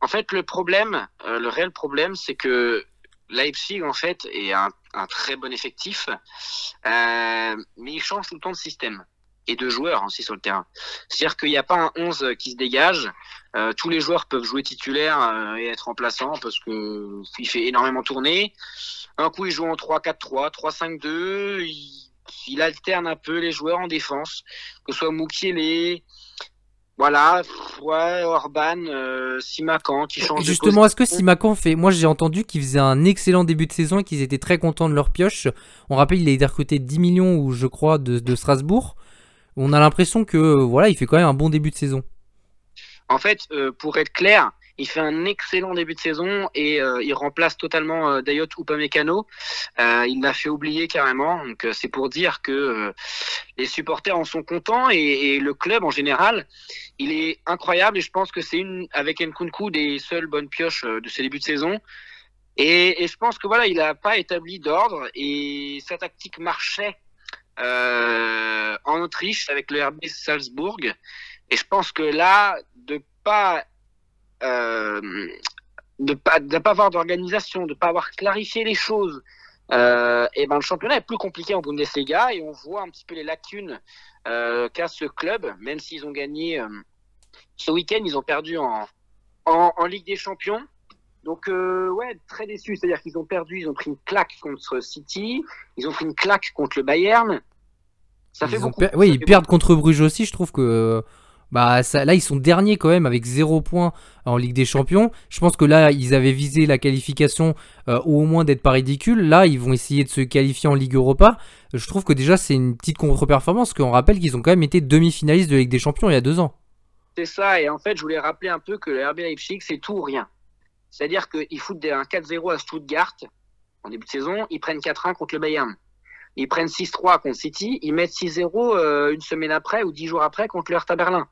en fait, le problème, le réel problème, c'est que Leipzig, en fait, est un, très bon effectif, euh, mais il change tout le temps de système et de joueurs aussi sur le terrain. C'est-à-dire qu'il n'y a pas un 11 qui se dégage. Euh, tous les joueurs peuvent jouer titulaire euh, et être remplaçants parce que il fait énormément tourner. Un coup, il joue en 3-4-3, 3-5-2. Il, il, alterne un peu les joueurs en défense, que ce soit Moukielé, voilà, ouais, Orban, euh, Simacan qui change. Justement, est-ce que Simacan fait. Moi, j'ai entendu qu'ils faisaient un excellent début de saison et qu'ils étaient très contents de leur pioche. On rappelle, il a été recruté 10 millions, ou je crois, de, Strasbourg. On a l'impression que voilà, il fait quand même un bon début de saison. En fait, euh, pour être clair, il fait un excellent début de saison et euh, il remplace totalement euh, Dayot Upamecano. Euh, il l'a fait oublier carrément. Donc euh, c'est pour dire que les supporters en sont contents et, le club en général, il est incroyable et je pense que c'est une avec Nkunku des seules bonnes pioches de ce début de saison. Et, je pense que voilà, il n'a pas établi d'ordre et sa tactique marchait en Autriche avec le RB Salzbourg. Et je pense que là, de pas de pas de pas avoir d'organisation, de pas avoir clarifié les choses, euh, et ben le championnat est plus compliqué en Bundesliga et on voit un petit peu les lacunes euh, qu'a ce club, même s'ils ont gagné euh, ce week-end, ils ont perdu en, en, en Ligue des Champions. Donc euh, ouais, très déçu, c'est-à-dire qu'ils ont perdu, ils ont pris une claque contre City, ils ont pris une claque contre le Bayern. Ça fait beaucoup. Oui, ils perdent contre Bruges aussi, je trouve que bah là ils sont derniers quand même avec 0 points en Ligue des Champions. Je pense que là ils avaient visé la qualification euh, ou au moins d'être pas ridicule. Là ils vont essayer de se qualifier en Ligue Europa. Je trouve que déjà c'est une petite contre-performance qu'on rappelle qu'ils ont quand même été demi-finalistes de Ligue des Champions il y a deux ans. C'est ça et en fait je voulais rappeler un peu que le RB Leipzig c'est tout ou rien. C'est-à-dire qu'ils foutent un 4-0 à Stuttgart en début de saison, ils prennent 4-1 contre le Bayern. Ils prennent 6-3 contre City, ils mettent 6-0 euh, une semaine après ou 10 jours après contre le Hertha Berlin.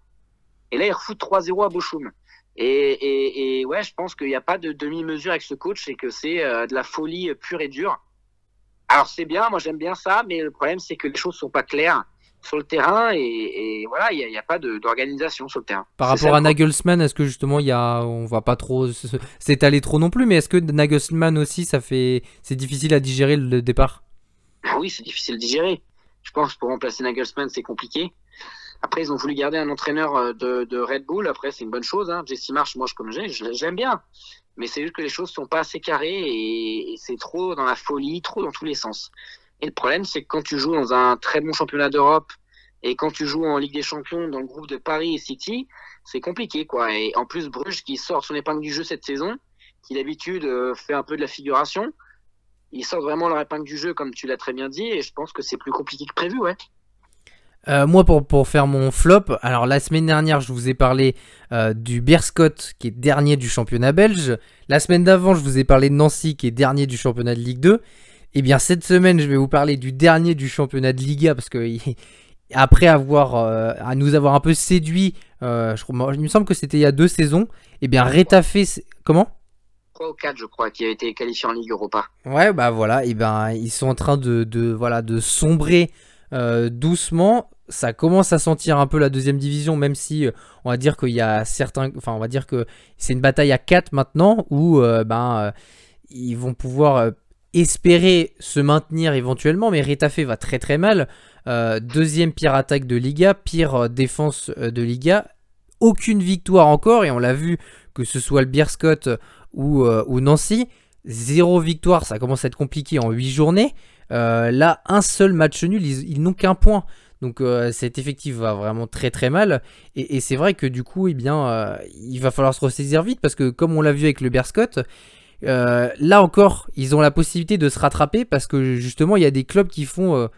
Et là, il refout 3-0 à Bochum. Et, et, ouais, je pense qu'il n'y a pas de demi-mesure avec ce coach et que c'est euh, de la folie pure et dure. Alors c'est bien, moi j'aime bien ça, mais le problème c'est que les choses sont pas claires. sur le terrain et, et voilà, il n'y a, pas d'organisation sur le terrain. Par rapport ça, à. Nagelsmann, est-ce que justement il y a, on va pas trop s'étaler trop non plus, mais est-ce que Nagelsmann aussi, ça fait, c'est difficile à digérer le départ? Ah Oui, c'est difficile à digérer. Je pense que pour remplacer Nagelsmann, c'est compliqué. Après, ils ont voulu garder un entraîneur euh, de, Red Bull. Après, c'est une bonne chose. Hein. Jesse Marsh, moi, je comme j'ai, j'aime bien. Mais c'est juste que les choses sont pas assez carrées et, et c'est trop dans la folie, trop dans tous les sens. Et le problème, c'est que quand tu joues dans un très bon championnat d'Europe et quand tu joues en Ligue des Champions dans le groupe de Paris et City, c'est compliqué, quoi. Et en plus, Bruges qui sort son épingle du jeu cette saison, qui d'habitude euh, fait un peu de la figuration, ils sortent vraiment leur épingle du jeu, comme tu l'as très bien dit, et je pense que c'est plus compliqué que prévu, ouais. Euh, moi, pour, pour faire mon flop, alors la semaine dernière, je vous ai parlé euh, du Berscott qui est dernier du championnat belge. La semaine d'avant, je vous ai parlé de Nancy qui est dernier du championnat de Ligue 2. Et bien cette semaine, je vais vous parler du dernier du championnat de Liga parce que [laughs] après avoir euh, à nous avoir un peu séduit, je crois, il me semble que c'était il y a deux saisons. Et bien Rétafé, comment? 3 ou 4, je crois, qui a été qualifié en Ligue Europa. Ouais, bah voilà, et ben ils sont en train de, de voilà de sombrer euh, doucement. Ça commence à sentir un peu la deuxième division, même si euh, on va dire qu'il y a certains, enfin on va dire que c'est une bataille à 4 maintenant où euh, ben euh, ils vont pouvoir espérer se maintenir éventuellement, mais Retafe va très très mal. Deuxième pire attaque de Liga, pire défense de Liga. Aucune victoire encore, et on l'a vu que ce soit le Beerscott ou, ou Nancy. Zéro victoire, ça commence à être compliqué en 8 journées. Là, un seul match nul, ils n'ont qu'un point. Donc euh, cet effectif va vraiment très très mal. Et, c'est vrai que du coup, eh bien, euh, il va falloir se ressaisir vite parce que comme on l'a vu avec le Berscott, euh, là encore, ils ont la possibilité de se rattraper parce que justement, il y a des clubs qui font euh,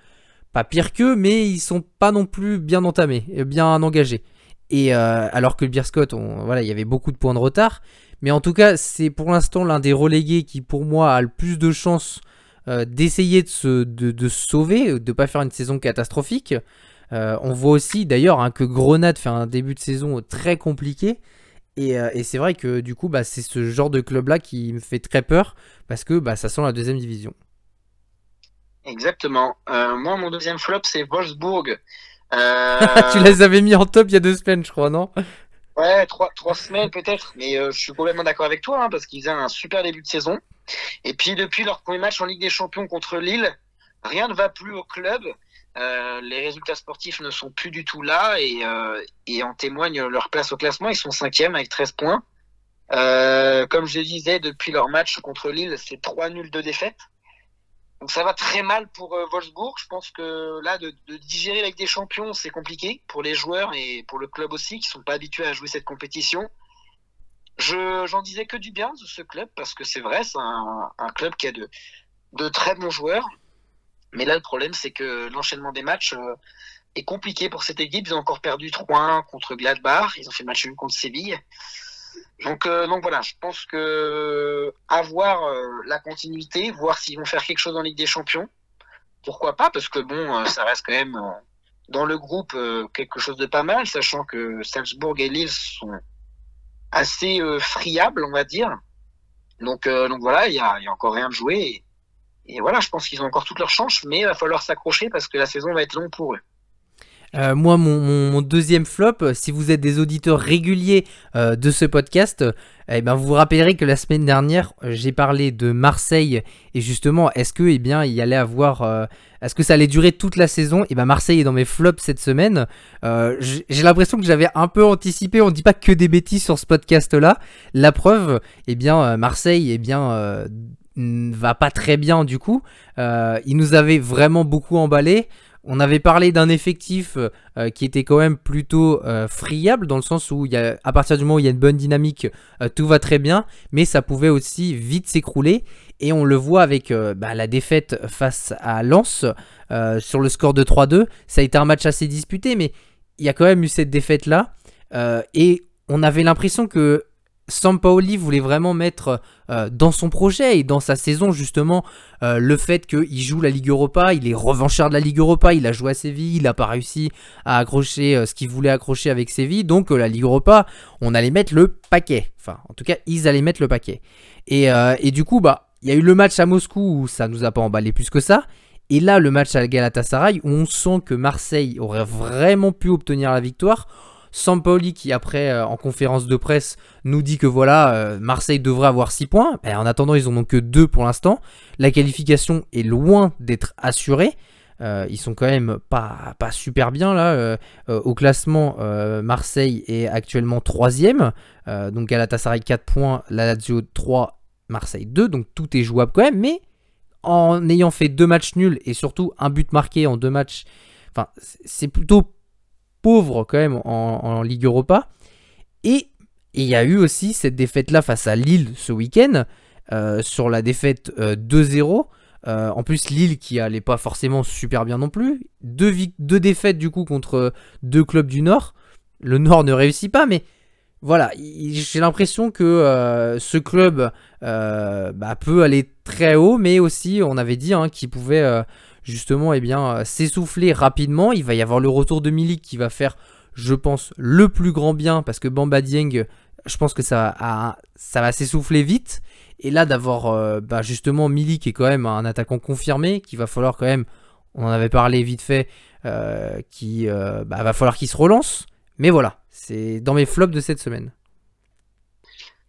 pas pire qu'eux, mais ils sont pas non plus bien entamés, bien engagés. Et alors que le Beerscott, on, voilà, il y avait beaucoup de points de retard. Mais en tout cas, c'est pour l'instant l'un des relégués qui, pour moi, a le plus de chances euh, d'essayer de se, de, de se sauver, de pas faire une saison catastrophique. Euh, on voit aussi d'ailleurs hein, que Grenade fait un début de saison très compliqué. Et, euh, et c'est vrai que du coup, bah, c'est ce genre de club-là qui me fait très peur parce que bah, ça sent la deuxième division. Exactement. Euh, moi, mon deuxième flop, c'est Wolfsburg. [laughs] Euh, tu les avais mis en top il y a deux semaines, je crois, non? Ouais, trois, trois semaines peut-être, mais euh, je suis complètement d'accord avec toi, hein, parce qu'ils faisaient un super début de saison. Et puis depuis leur premier match en Ligue des Champions contre Lille, rien ne va plus au club. Euh, les résultats sportifs ne sont plus du tout là et, euh, et en témoigne leur place au classement. Ils sont cinquième avec 13 points. Comme je disais, depuis leur match contre Lille, c'est trois nuls de défaite. Donc ça va très mal pour euh, Wolfsburg. Je pense que là, de, digérer avec des champions, c'est compliqué pour les joueurs et pour le club aussi, qui sont pas habitués à jouer cette compétition. Je j'en disais que du bien de ce club parce que c'est vrai, c'est un, club qui a de, de très bons joueurs. Mais là, le problème, c'est que l'enchaînement des matchs euh, est compliqué pour cette équipe. Ils ont encore perdu 3-1 contre Gladbach. Ils ont fait match nul contre Séville. Donc, euh, donc voilà, je pense que avoir euh, la continuité, voir s'ils vont faire quelque chose en Ligue des Champions, pourquoi pas Parce que bon, euh, ça reste quand même euh, dans le groupe euh, quelque chose de pas mal, sachant que Salzbourg et Lille sont assez euh, friables, on va dire. Donc, euh, donc voilà, il y a, encore rien de joué. Et, et voilà, je pense qu'ils ont encore toutes leurs chances, mais il va falloir s'accrocher parce que la saison va être longue pour eux. Euh, moi, mon, deuxième flop, euh, si vous êtes des auditeurs réguliers euh, de ce podcast, eh ben, vous vous rappellerez que la semaine dernière, j'ai parlé de Marseille et justement, est-ce que, eh bien, il allait avoir, est-ce que ça allait durer toute la saison? Et ben, Marseille est dans mes flops cette semaine. J'ai l'impression que j'avais un peu anticipé. On dit pas que des bêtises sur ce podcast-là. La preuve, eh bien, Marseille, eh bien. va pas très bien du coup. Il nous avait vraiment beaucoup emballé. On avait parlé d'un effectif euh, qui était quand même plutôt euh, friable dans le sens où il y a, à partir du moment où il y a une bonne dynamique, euh, tout va très bien, mais ça pouvait aussi vite s'écrouler. Et on le voit avec euh, bah, la défaite face à Lens euh, sur le score de 3-2. Ça a été un match assez disputé, mais il y a quand même eu cette défaite là. et on avait l'impression que Sampaoli voulait vraiment mettre euh, dans son projet et dans sa saison justement euh, le fait qu'il joue la Ligue Europa, il est revanchard de la Ligue Europa, il a joué à Séville, il n'a pas réussi à accrocher euh, ce qu'il voulait accrocher avec Séville, donc euh, la Ligue Europa, on allait mettre le paquet. Enfin, en tout cas, ils allaient mettre le paquet. Et, euh, et du coup, bah, il y a eu le match à Moscou où ça nous a pas emballé plus que ça. Et là, le match à Galatasaray, où on sent que Marseille aurait vraiment pu obtenir la victoire. Sampaoli qui après euh, en conférence de presse nous dit que voilà euh, Marseille devrait avoir 6 points. en attendant ils en ont que 2 pour l'instant. La qualification est loin d'être assurée. Euh, ils sont quand même pas, super bien là. au classement, Marseille est actuellement 3 donc Galatasaray 4 points, la Lazio 3, Marseille 2. Donc tout est jouable quand même. Mais en ayant fait deux matchs nuls et surtout un but marqué en deux matchs, c'est plutôt pauvre quand même en, Ligue Europa. Et il y a eu aussi cette défaite-là face à Lille ce week-end, euh, sur la défaite 2-0. Euh, euh, en plus, Lille qui allait pas forcément super bien non plus. Deux, défaites du coup contre deux clubs du Nord. Le Nord ne réussit pas, mais voilà, j'ai l'impression que ce club bah, peut aller très haut, mais aussi on avait dit hein, qu'il pouvait justement eh bien euh, s'essouffler rapidement. Il va y avoir le retour de Milik qui va faire, je pense, le plus grand bien parce que Bamba Dieng, je pense que ça, va s'essouffler vite. Et là d'avoir euh, bah, justement Milik qui est quand même un attaquant confirmé, qu'il va falloir quand même, on en avait parlé vite fait, euh, qui bah, va falloir qu'il se relance. Mais voilà, c'est dans mes flops de cette semaine.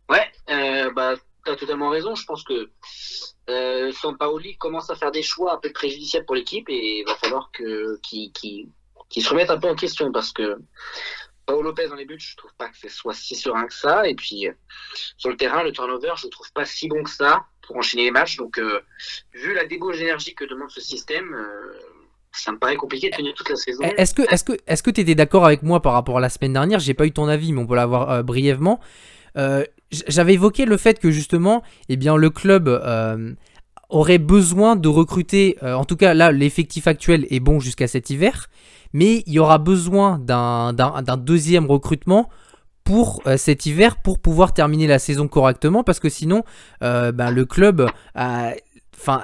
Ouais, bah, tu totalement raison. Je pense que euh, Sampaoli commence à faire des choix un peu préjudiciables pour l'équipe et il va falloir que qu'il se remette un peu en question parce que Paolo Lopez dans les buts, je trouve pas que ce soit si serein que ça. Et puis euh, sur le terrain, le turnover, je trouve pas si bon que ça pour enchaîner les matchs. Donc euh, vu la débauche d'énergie que demande ce système, euh, ça me paraît compliqué de tenir toute la saison. Est-ce que est-ce que est-ce que tu étais d'accord avec moi par rapport à la semaine dernière? J'ai pas eu ton avis, mais on peut l'avoir brièvement. J'avais évoqué le fait que justement, eh bien, le club euh, aurait besoin de recruter, euh, en tout cas là, l'effectif actuel est bon jusqu'à cet hiver, mais il y aura besoin d'un deuxième recrutement pour cet hiver pour pouvoir terminer la saison correctement, parce que sinon, ben, le club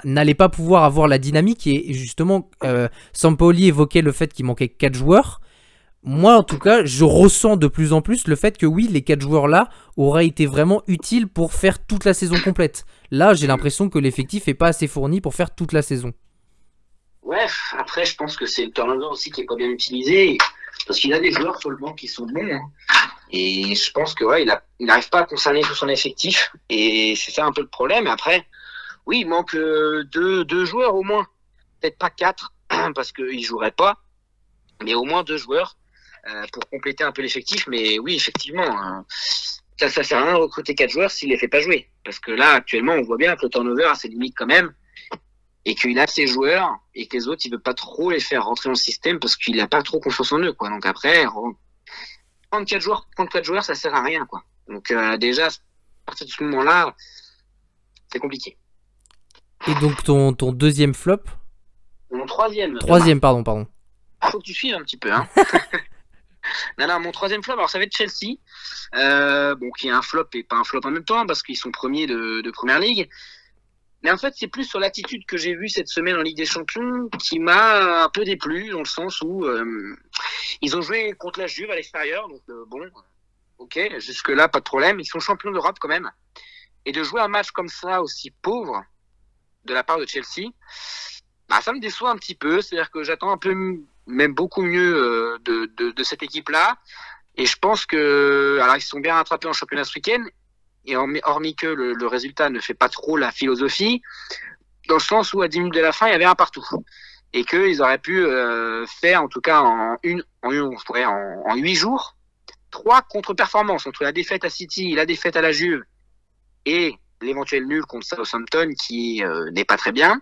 n'allait pas pouvoir avoir la dynamique et justement Sampoli évoquait le fait qu'il manquait 4 joueurs moi en tout cas, je ressens de plus en plus le fait que oui, les quatre joueurs là auraient été vraiment utiles pour faire toute la saison complète. Là, j'ai l'impression que l'effectif est pas assez fourni pour faire toute la saison. Ouais, après, je pense que c'est le turnover aussi qui est pas bien utilisé parce qu'il a des joueurs sur le banc qui sont bons. Hein. Et je pense que ouais, il n'arrive pas à concerner tout son effectif et c'est ça un peu le problème. Après, oui, il manque euh, deux, deux joueurs au moins, peut-être pas quatre [clears throat] parce qu'ils joueraient pas, mais au moins deux joueurs pour compléter un peu l'effectif. Mais oui, effectivement, hein, ça, ça sert à rien de recruter quatre joueurs s'il les fait pas jouer. Parce que là, actuellement, on voit bien que le turnover a ses limites quand même et qu'il a ses joueurs et que les autres, il veut pas trop les faire rentrer dans le système parce qu'il a pas trop confiance en eux, quoi. Donc après, prendre quatre joueurs, prendre quatre joueurs, ça sert à rien, quoi. Donc euh, déjà, à partir de ce moment-là, c'est compliqué. Et donc ton, ton deuxième flop? Mon troisième. Troisième, pardon, pardon. Faut que tu suives un petit peu, hein. [laughs] Non, mon troisième flop, alors ça va être Chelsea, euh, bon, qui est un flop et pas un flop en même temps, parce qu'ils sont premiers de, de Première Ligue. Mais en fait, c'est plus sur l'attitude que j'ai vue cette semaine en Ligue des Champions qui m'a un peu déplu, dans le sens où euh, ils ont joué contre la Juve à l'extérieur, donc euh, bon, ok, jusque-là, pas de problème. Ils sont champions d'Europe quand même. Et de jouer un match comme ça, aussi pauvre, de la part de Chelsea, bah, ça me déçoit un petit peu. C'est-à-dire que j'attends un peu même beaucoup mieux de, de cette équipe-là. Et je pense que, alors ils sont bien rattrapés en championnat ce week-end, et hormis que le, résultat ne fait pas trop la philosophie, dans le sens où à 10 minutes de la fin, il y avait un partout. Et qu'ils auraient pu euh, faire, en tout cas en une, en, une, on pourrait, en, en 8 jours, trois contre-performances entre la défaite à City, la défaite à la Juve et l'éventuel nul contre Southampton qui euh, n'est pas très bien.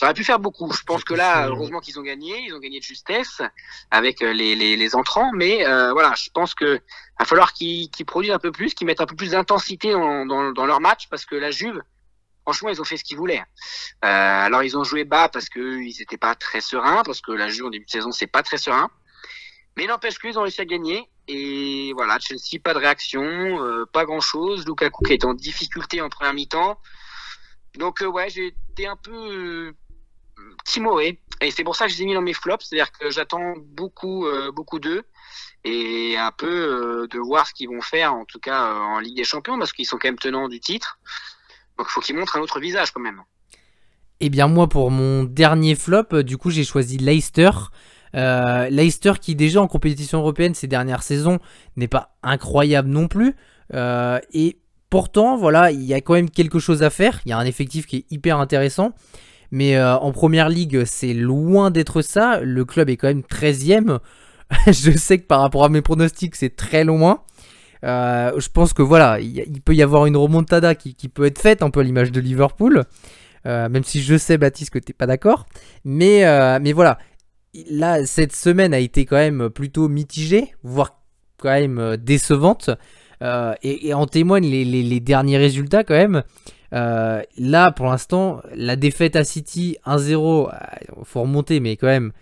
Ça aurait pu faire beaucoup. Je pense que là, heureusement qu'ils ont gagné, ils ont gagné de justesse avec euh, les, les, les entrants. Mais euh, voilà, je pense que va falloir qu'ils produisent un peu plus, qu'ils mettent un peu plus d'intensité dans, dans, dans, leur match, parce que la Juve, franchement, ils ont fait ce qu'ils voulaient. Euh, alors ils ont joué bas parce qu'ils n'étaient pas très sereins, parce que la Juve en début de saison c'est pas très serein. Mais n'empêche qu'ils ont réussi à gagner. Et voilà, Chelsea, pas de réaction, euh, pas grand chose. Lukaku qui est en difficulté en première mi-temps. Donc ouais, j'ai été un peu timoré. Et c'est pour ça que je les ai mis dans mes flops, c'est-à-dire que j'attends beaucoup, euh, beaucoup d'eux et un peu euh, de voir ce qu'ils vont faire, en tout cas euh, en Ligue des Champions, parce qu'ils sont quand même tenants du titre. Donc il faut qu'ils montrent un autre visage quand même. Eh bien moi pour mon dernier flop, du coup j'ai choisi Leicester. Leicester qui déjà en compétition européenne ces dernières saisons n'est pas incroyable non plus. Et pourtant voilà, il y a quand même quelque chose à faire. Il y a un effectif qui est hyper intéressant. Mais euh, en première ligue, c'est loin d'être ça. Le club est quand même 13ème. [laughs] je sais que par rapport à mes pronostics, c'est très loin. Euh, je pense que voilà, il peut y avoir une remontada qui, peut être faite, un peu à l'image de Liverpool. Euh, même si je sais, Baptiste, que t'es pas d'accord. Mais, mais voilà, là, cette semaine a été quand même plutôt mitigée, voire quand même décevante. Et, en témoignent les derniers résultats quand même. Euh, là, pour l'instant, la défaite à City 1-0, il faut remonter, mais quand même,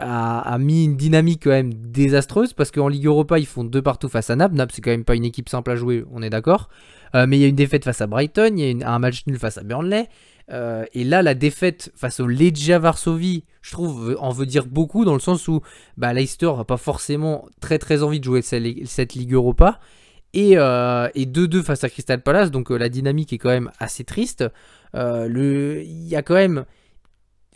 a, mis une dynamique quand même désastreuse parce qu'en Ligue Europa, ils font deux partout face à Naples. Naples, c'est quand même pas une équipe simple à jouer, on est d'accord. Euh, mais il y a une défaite face à Brighton, il y a un match nul face à Burnley. Euh, et là, la défaite face au Legia Varsovie, je trouve, en veut dire beaucoup dans le sens où bah, Leicester n'a pas forcément très très envie de jouer cette Ligue Europa. Et, euh, et 2-2 face à Crystal Palace, donc euh, la dynamique est quand même assez triste. Euh, le- Il y a quand même.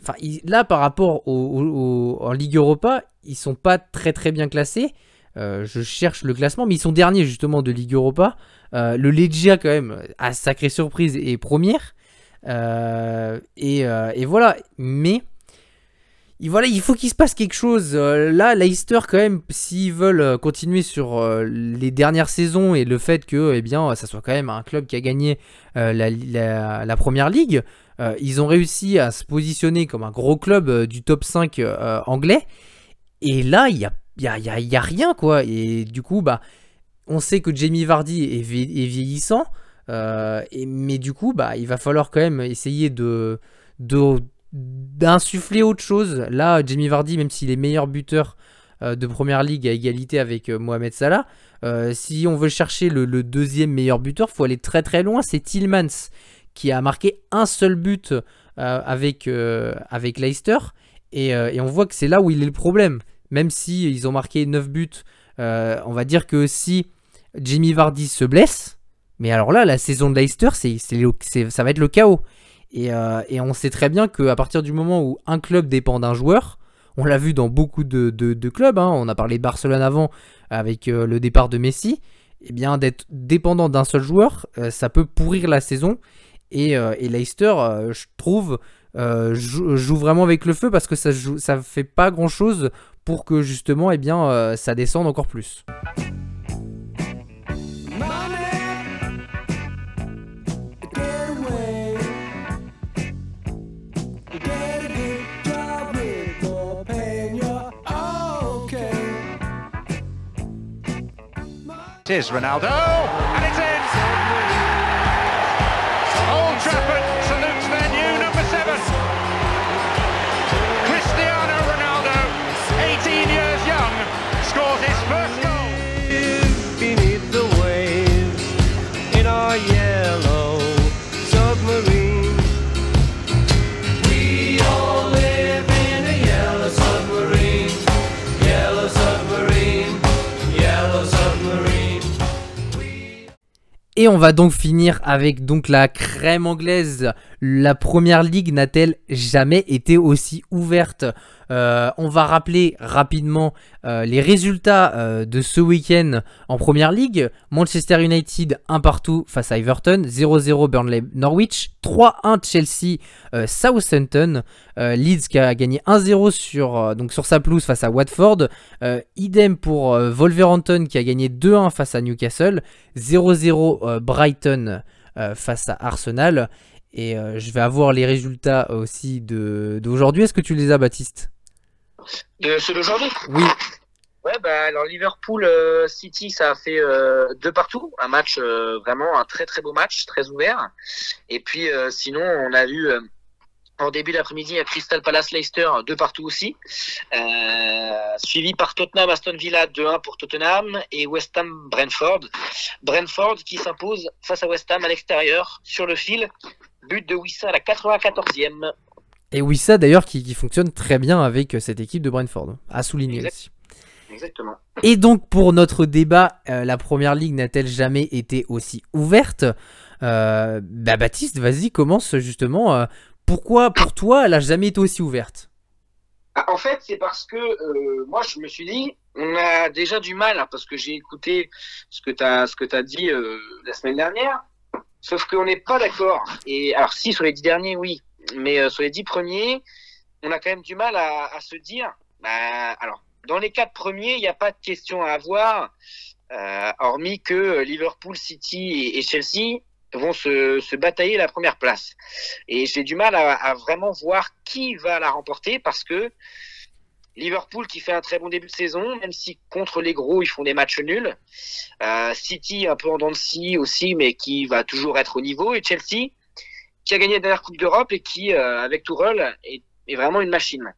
Enfin, là, par rapport au, en Ligue Europa, ils sont pas très très bien classés. Euh, je cherche le classement, mais ils sont derniers justement de Ligue Europa. Euh, le Legia, quand même, à sacrée surprise, est première. Euh, et, euh, voilà, mais voilà, il faut qu'il se passe quelque chose. Euh, là, Leicester, quand même, s'ils veulent euh, continuer sur euh, les dernières saisons et le fait que, eh bien, ça soit quand même un club qui a gagné euh, la, la- première ligue, ils ont réussi à se positionner comme un gros club du top 5 euh, anglais. Et là, il y a, y, a, y y a rien, quoi. Et du coup, bah, on sait que Jamie Vardy est, est vieillissant. mais du coup, bah, il va falloir quand même essayer de, de d'insuffler autre chose. Là, Jamie Vardy, même s'il est meilleur buteur euh, de première ligue à égalité avec euh, Mohamed Salah, euh, si on veut chercher le, deuxième meilleur buteur, faut aller très très loin. C'est Tillmans qui a marqué un seul but avec, avec Leicester. Et, et on voit que c'est là où il est le problème. Même si ils ont marqué 9 buts, on va dire que si Jamie Vardy se blesse, mais alors là, la saison de Leicester, c'est, c'est le- c'est- ça va être le chaos. Et, euh, et on sait très bien qu'à partir du moment où un club dépend d'un joueur, on l'a vu dans beaucoup de, clubs, hein, on a parlé de Barcelone avant avec euh, le départ de Messi, et bien d'être dépendant d'un seul joueur, euh, ça peut pourrir la saison. Et, Leicester, je trouve, joue, vraiment avec le feu parce que ça joue, ça fait pas grand chose pour que justement, eh bien, ça descende encore plus. Is Ronaldo, Et on va donc finir avec donc la crème anglaise. La première ligue n'a-t-elle jamais été aussi ouverte? Euh, On va rappeler rapidement euh, les résultats euh, de ce week-end en première ligue. Manchester United 1 partout face à Everton, 0-0 Burnley Norwich, 3-1 Chelsea Southampton, Leeds qui a gagné 1-0 sur, donc sur sa pelouse face à Watford, idem pour Wolverhampton qui a gagné 2-1 face à Newcastle, 0-0 euh, Brighton face à Arsenal. Et je vais avoir les résultats aussi d'aujourd'hui. Est-ce que tu les as, Baptiste? De ceux d'aujourd'hui Oui. Ouais, bah alors Liverpool euh, City, ça a fait euh, deux partout, un match euh, vraiment un très très beau match, très ouvert. Et puis sinon, on a vu euh, en début d'après-midi à Crystal Palace Leicester deux partout aussi, suivi par Tottenham Aston Villa 2-1 pour Tottenham et West Ham Brentford. Brentford qui s'impose face à West Ham à l'extérieur sur le fil, but de Wissa à la 94e. Et Wissa d'ailleurs qui, qui fonctionne très bien avec euh, cette équipe de Brentford, à souligner Exact. aussi. Exactement. Et donc pour notre débat, euh, la première ligue n'a-t-elle jamais été aussi ouverte? Euh, bah Baptiste, vas-y, commence justement. euh, Pourquoi, pour toi, elle a jamais été aussi ouverte? Ah, En fait, c'est parce que moi, je me suis dit, on a déjà du mal, hein, parce que j'ai écouté ce que tu as, ce que as dit la semaine dernière, sauf qu'on n'est pas d'accord. Et alors, si, sur les dix derniers, oui, mais euh, sur les dix premiers, on a quand même du mal à, se dire, bah, alors, dans les quatre premiers, il n'y a pas de question à avoir, euh, hormis que euh, Liverpool, City et, Chelsea vont se, batailler la première place. Et j'ai du mal à, vraiment voir qui va la remporter parce que Liverpool qui fait un très bon début de saison, même si contre les gros ils font des matchs nuls. City un peu en dents de scie aussi, mais qui va toujours être au niveau. Et Chelsea qui a gagné la dernière Coupe d'Europe et qui, euh, avec Tourelle, est, est vraiment une machine.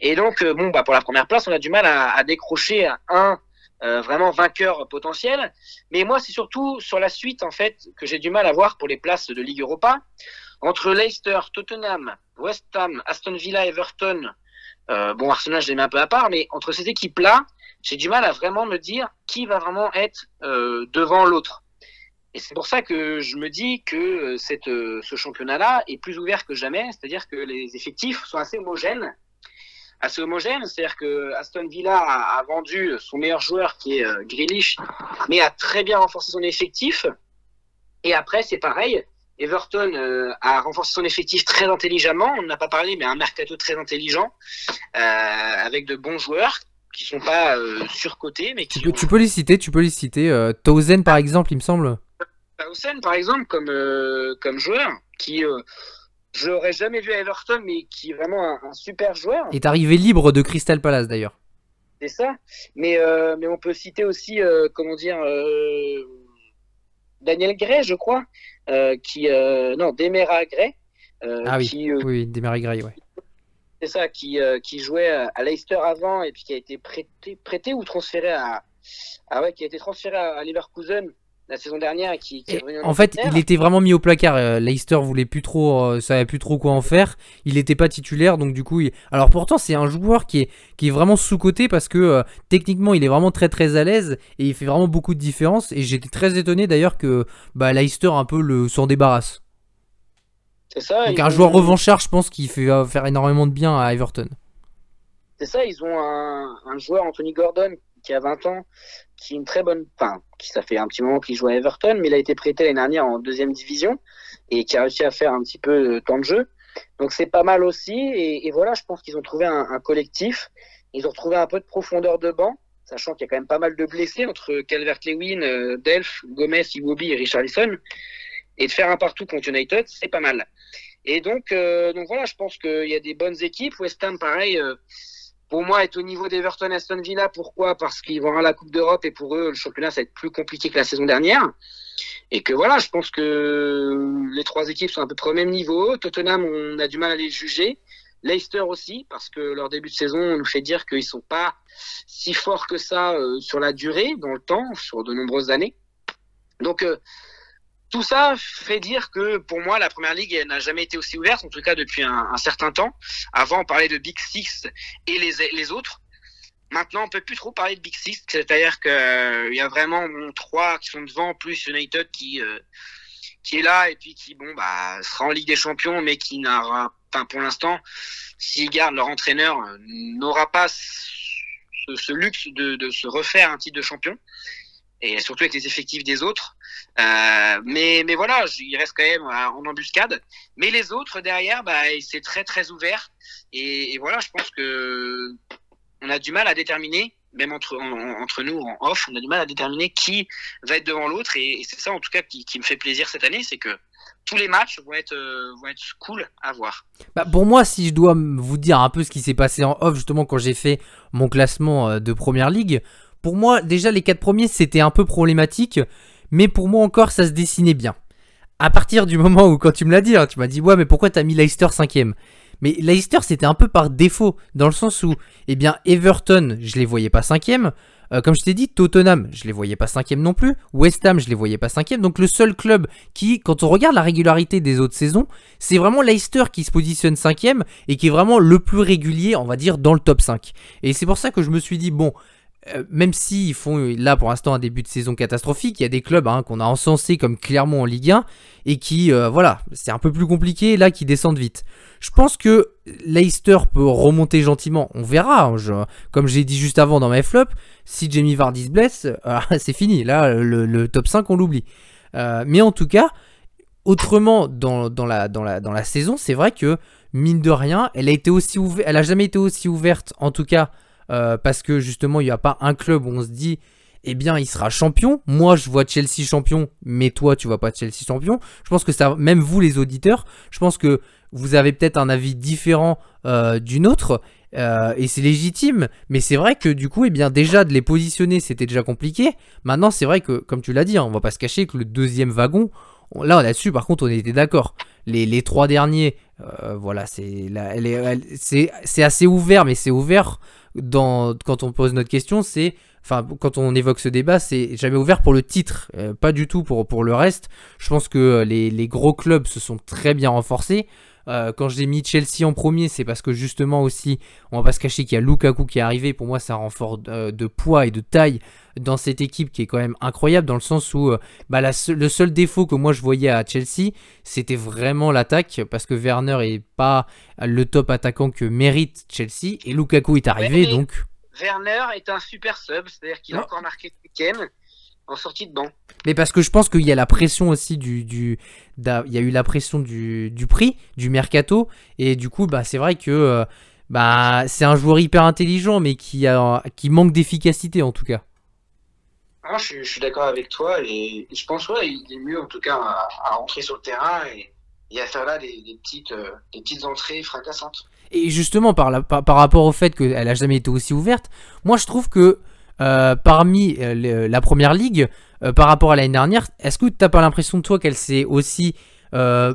Et donc, euh, bon, bah, pour la première place, on a du mal à, décrocher un euh, vraiment vainqueur potentiel. Mais moi, c'est surtout sur la suite, en fait, que j'ai du mal à voir pour les places de Ligue Europa. Entre Leicester, Tottenham, West Ham, Aston Villa, Everton, bon, Arsenal, je les mets un peu à part, mais entre ces équipes-là, j'ai du mal à vraiment me dire qui va vraiment être devant l'autre. Et c'est pour ça que je me dis que euh, cette, euh, ce championnat-là est plus ouvert que jamais, c'est-à-dire que les effectifs sont assez homogènes. Assez homogènes, c'est-à-dire que Aston Villa a, a vendu son meilleur joueur qui est euh, Grealish, mais a très bien renforcé son effectif. Et après, c'est pareil. Everton euh, a renforcé son effectif très intelligemment. On n'a pas parlé, mais un mercato très intelligent, euh, avec de bons joueurs qui sont pas surcotés, mais qui tu ont- tu peux les citer, tu peux les citer. Townsend, par exemple, il me semble. Townsend, par exemple, comme, euh, comme joueur, qui euh, je l'aurais jamais vu à Everton, mais qui est vraiment un, un super joueur. est arrivé libre de Crystal Palace d'ailleurs. C'est ça. Mais, euh, mais on peut citer aussi, comment dire, Daniel Gray, je crois, qui, non, Demera Gray, Ah oui. qui, Oui, Demery Gray, ouais. c'est ça, qui, qui jouait à Leicester avant et puis qui a été prêté, prêté ou transféré à, ah ouais, qui a été transféré à, à Leverkusen la saison dernière qui, qui est revenu en fait, il était vraiment mis au placard. Euh, Leicester voulait plus trop, euh, savait plus trop quoi en faire. Il n'était pas titulaire, donc du coup, il- alors pourtant c'est un joueur qui est qui est vraiment sous coté parce que euh, techniquement il est vraiment très très à l'aise et il fait vraiment beaucoup de différence. Et j'étais très étonné d'ailleurs que bah, Leicester un peu le s'en débarrasse. C'est ça. Donc un ont- joueur revanchard, je pense qu'il fait va faire énormément de bien à Everton. C'est ça, ils ont un, un joueur, Anthony Gordon, qui a 20 ans, qui est une très bonne, enfin, qui ça fait un petit moment qu'il joue à Everton, mais il a été prêté l'année dernière en deuxième division et qui a réussi à faire un petit peu de temps de jeu. Donc c'est pas mal aussi. Et, voilà, je pense qu'ils ont trouvé un, un collectif. Ils ont retrouvé un peu de profondeur de banc, sachant qu'il y a quand même pas mal de blessés entre Calvert-Lewin, euh, Delph, Gomez, Iwobi et Richarlison. Et de faire un partout contre United, c'est pas mal. Et donc, euh, donc voilà, je pense qu'il y a des bonnes équipes. West Ham, pareil. euh, pour moi, est au niveau d'Everton Aston Villa. Pourquoi? Parce qu'ils vont avoir la Coupe d'Europe et pour eux, le championnat, ça va être plus compliqué que la saison dernière. Et que voilà, je pense que les trois équipes sont à peu près au même niveau. Tottenham, on a du mal à les juger. Leicester aussi, parce que leur début de saison nous fait dire qu'ils sont pas si forts que ça euh, sur la durée, dans le temps, sur de nombreuses années. Donc, euh, tout ça fait dire que pour moi, la première ligue n'a jamais été aussi ouverte, en tout cas depuis un, un certain temps. Avant, on parlait de Big Six et les, les autres. Maintenant, on peut plus trop parler de Big Six, c'est-à-dire que euh, y a vraiment bon, trois qui sont devant, plus United qui euh, qui est là et puis qui bon bah sera en Ligue des Champions, mais qui n'aura, enfin pour l'instant, s'ils gardent leur entraîneur, euh, n'aura pas ce, ce luxe de, de se refaire un titre de champion et surtout avec les effectifs des autres. Euh, mais, mais voilà, il reste quand même euh, en embuscade. Mais les autres derrière, bah, c'est très très ouvert. Et, voilà, je pense que on a du mal à déterminer, même entre, en- en- entre nous en off, on a du mal à déterminer qui va être devant l'autre. Et, c'est ça en tout cas qui, me fait plaisir cette année, c'est que tous les matchs vont être, euh, vont être cool à voir. Bah, pour moi, si je dois vous dire un peu ce qui s'est passé en off, justement, quand j'ai fait mon classement de première ligue, pour moi, déjà, les quatre premiers, c'était un peu problématique, mais pour moi encore, ça se dessinait bien. À partir du moment où, quand tu me l'as dit, hein, tu m'as dit, ouais, mais pourquoi t'as mis Leicester cinquième? Mais Leicester, c'était un peu par défaut, dans le sens où, eh bien, Everton, je les voyais pas cinquième. Euh, comme je t'ai dit, Tottenham, je les voyais pas cinquième non plus. West Ham, je les voyais pas cinquième. Donc le seul club qui, quand on regarde la régularité des autres saisons, c'est vraiment Leicester qui se positionne cinquième et qui est vraiment le plus régulier, on va dire, dans le top 5. Et c'est pour ça que je me suis dit, bon, euh, même s'ils font euh, là pour l'instant un début de saison catastrophique, il y a des clubs hein, qu'on a encensés comme Clermont en Ligue 1 et qui, euh, voilà, c'est un peu plus compliqué là qui descendent vite. Je pense que Leicester peut remonter gentiment, on verra. hein, je- comme j'ai dit juste avant dans mes flops, si Jamie Vardy se blesse, [laughs] c'est fini. Là, le, top 5, on l'oublie. Mais en tout cas, autrement, dans, la, dans, la, saison, c'est vrai que, mine de rien, elle a, été aussi elle a jamais été aussi ouverte, en tout cas, parce que justement, il n'y a pas un club où on se dit, eh bien, il sera champion. Moi, je vois Chelsea champion, mais toi, tu vois pas Chelsea champion. Je pense que ça, même vous, les auditeurs, je pense que vous avez peut-être un avis différent euh, du nôtre. euh, et c'est légitime, mais c'est vrai que du coup, eh bien déjà de les positionner, c'était déjà compliqué. Maintenant, c'est vrai que, comme tu l'as dit, hein, on va pas se cacher que le deuxième wagon, on- là, là-dessus, par contre, on était d'accord. Les, les trois derniers, euh, voilà, c'est c'est assez ouvert, mais c'est ouvert dans quand on pose notre question, c'est enfin quand on évoque ce débat, c'est jamais ouvert pour le titre, euh, pas du tout pour pour le reste. Je pense que euh, les, les gros clubs se sont très bien renforcés. Euh, quand j'ai mis Chelsea en premier, c'est parce que justement aussi, on va pas se cacher qu'il y a Lukaku qui est arrivé. Pour moi, c'est un renfort euh, de poids et de taille dans cette équipe qui est quand même incroyable dans le sens où euh, bah, la le seul défaut que moi je voyais à Chelsea, c'était vraiment l'attaque parce que Werner est pas le top attaquant que mérite Chelsea et Lukaku est arrivé donc. Werner est un super sub, c'est-à-dire qu'il a encore marqué ce week-end en sortie de banc. Mais parce que je pense qu'il y a la pression aussi du, du il y a eu la pression du, du prix, du mercato, et du coup, bah, c'est vrai que euh, bah, c'est un joueur hyper intelligent, mais qui, a, qui manque d'efficacité en tout cas. Ah, je, suis- je suis d'accord avec toi et je pense ouais, il est mieux en tout cas à, à rentrer sur le terrain et, et à faire là des, des petites, euh, des petites entrées fracassantes. Et justement, par, la- par, par rapport au fait qu'elle a jamais été aussi ouverte, moi je trouve que parmi euh, le- la première ligue, euh, par rapport à l'année dernière, est-ce que t'as pas l'impression de toi qu'elle s'est aussi euh,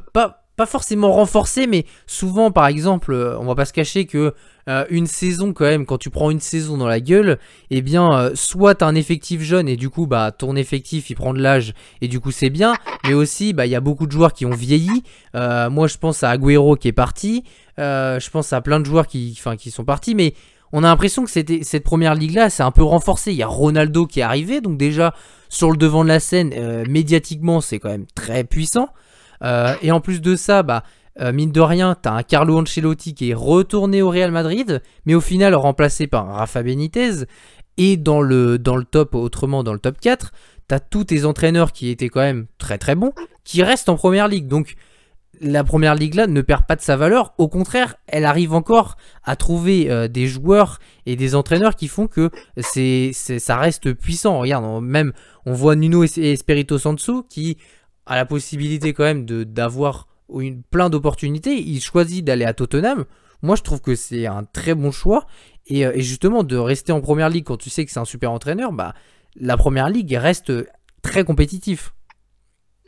pas forcément renforcée, mais souvent, par exemple, euh, on va pas se cacher que euh, une saison quand même, quand tu prends une saison dans la gueule, eh bien, euh, soit un effectif jeune et du coup, bah, ton effectif il prend de l'âge et du coup c'est bien, mais aussi, bah, il y a beaucoup de joueurs qui ont vieilli. Euh, moi, je pense à Agüero qui est parti. Euh, je pense à plein de joueurs qui sont partis, mais on a l'impression que cette première ligue-là, c'est un peu renforcé. Il y a Ronaldo qui est arrivé, donc déjà sur le devant de la scène, euh, médiatiquement, c'est quand même très puissant. Euh, et en plus de ça, bah, euh, mine de rien, t'as un Carlo Ancelotti qui est retourné au Real Madrid, mais au final remplacé par Rafa Benitez. Et dans le, dans le top, autrement dans le top 4, t'as tous tes entraîneurs qui étaient quand même très très bons, qui restent en première ligue. Donc la première ligue là ne perd pas de sa valeur. Au contraire, elle arrive encore à trouver euh, des joueurs et des entraîneurs qui font que c'est, ça reste puissant. Regarde, on- même on voit Nuno Es- Espirito Santo qui a la possibilité quand même de d'avoir plein d'opportunités. Il choisit d'aller à Tottenham. Moi, je trouve que c'est un très bon choix. Et, euh, et justement, de rester en première ligue quand tu sais que c'est un super entraîneur, bah, la première ligue reste très compétitif.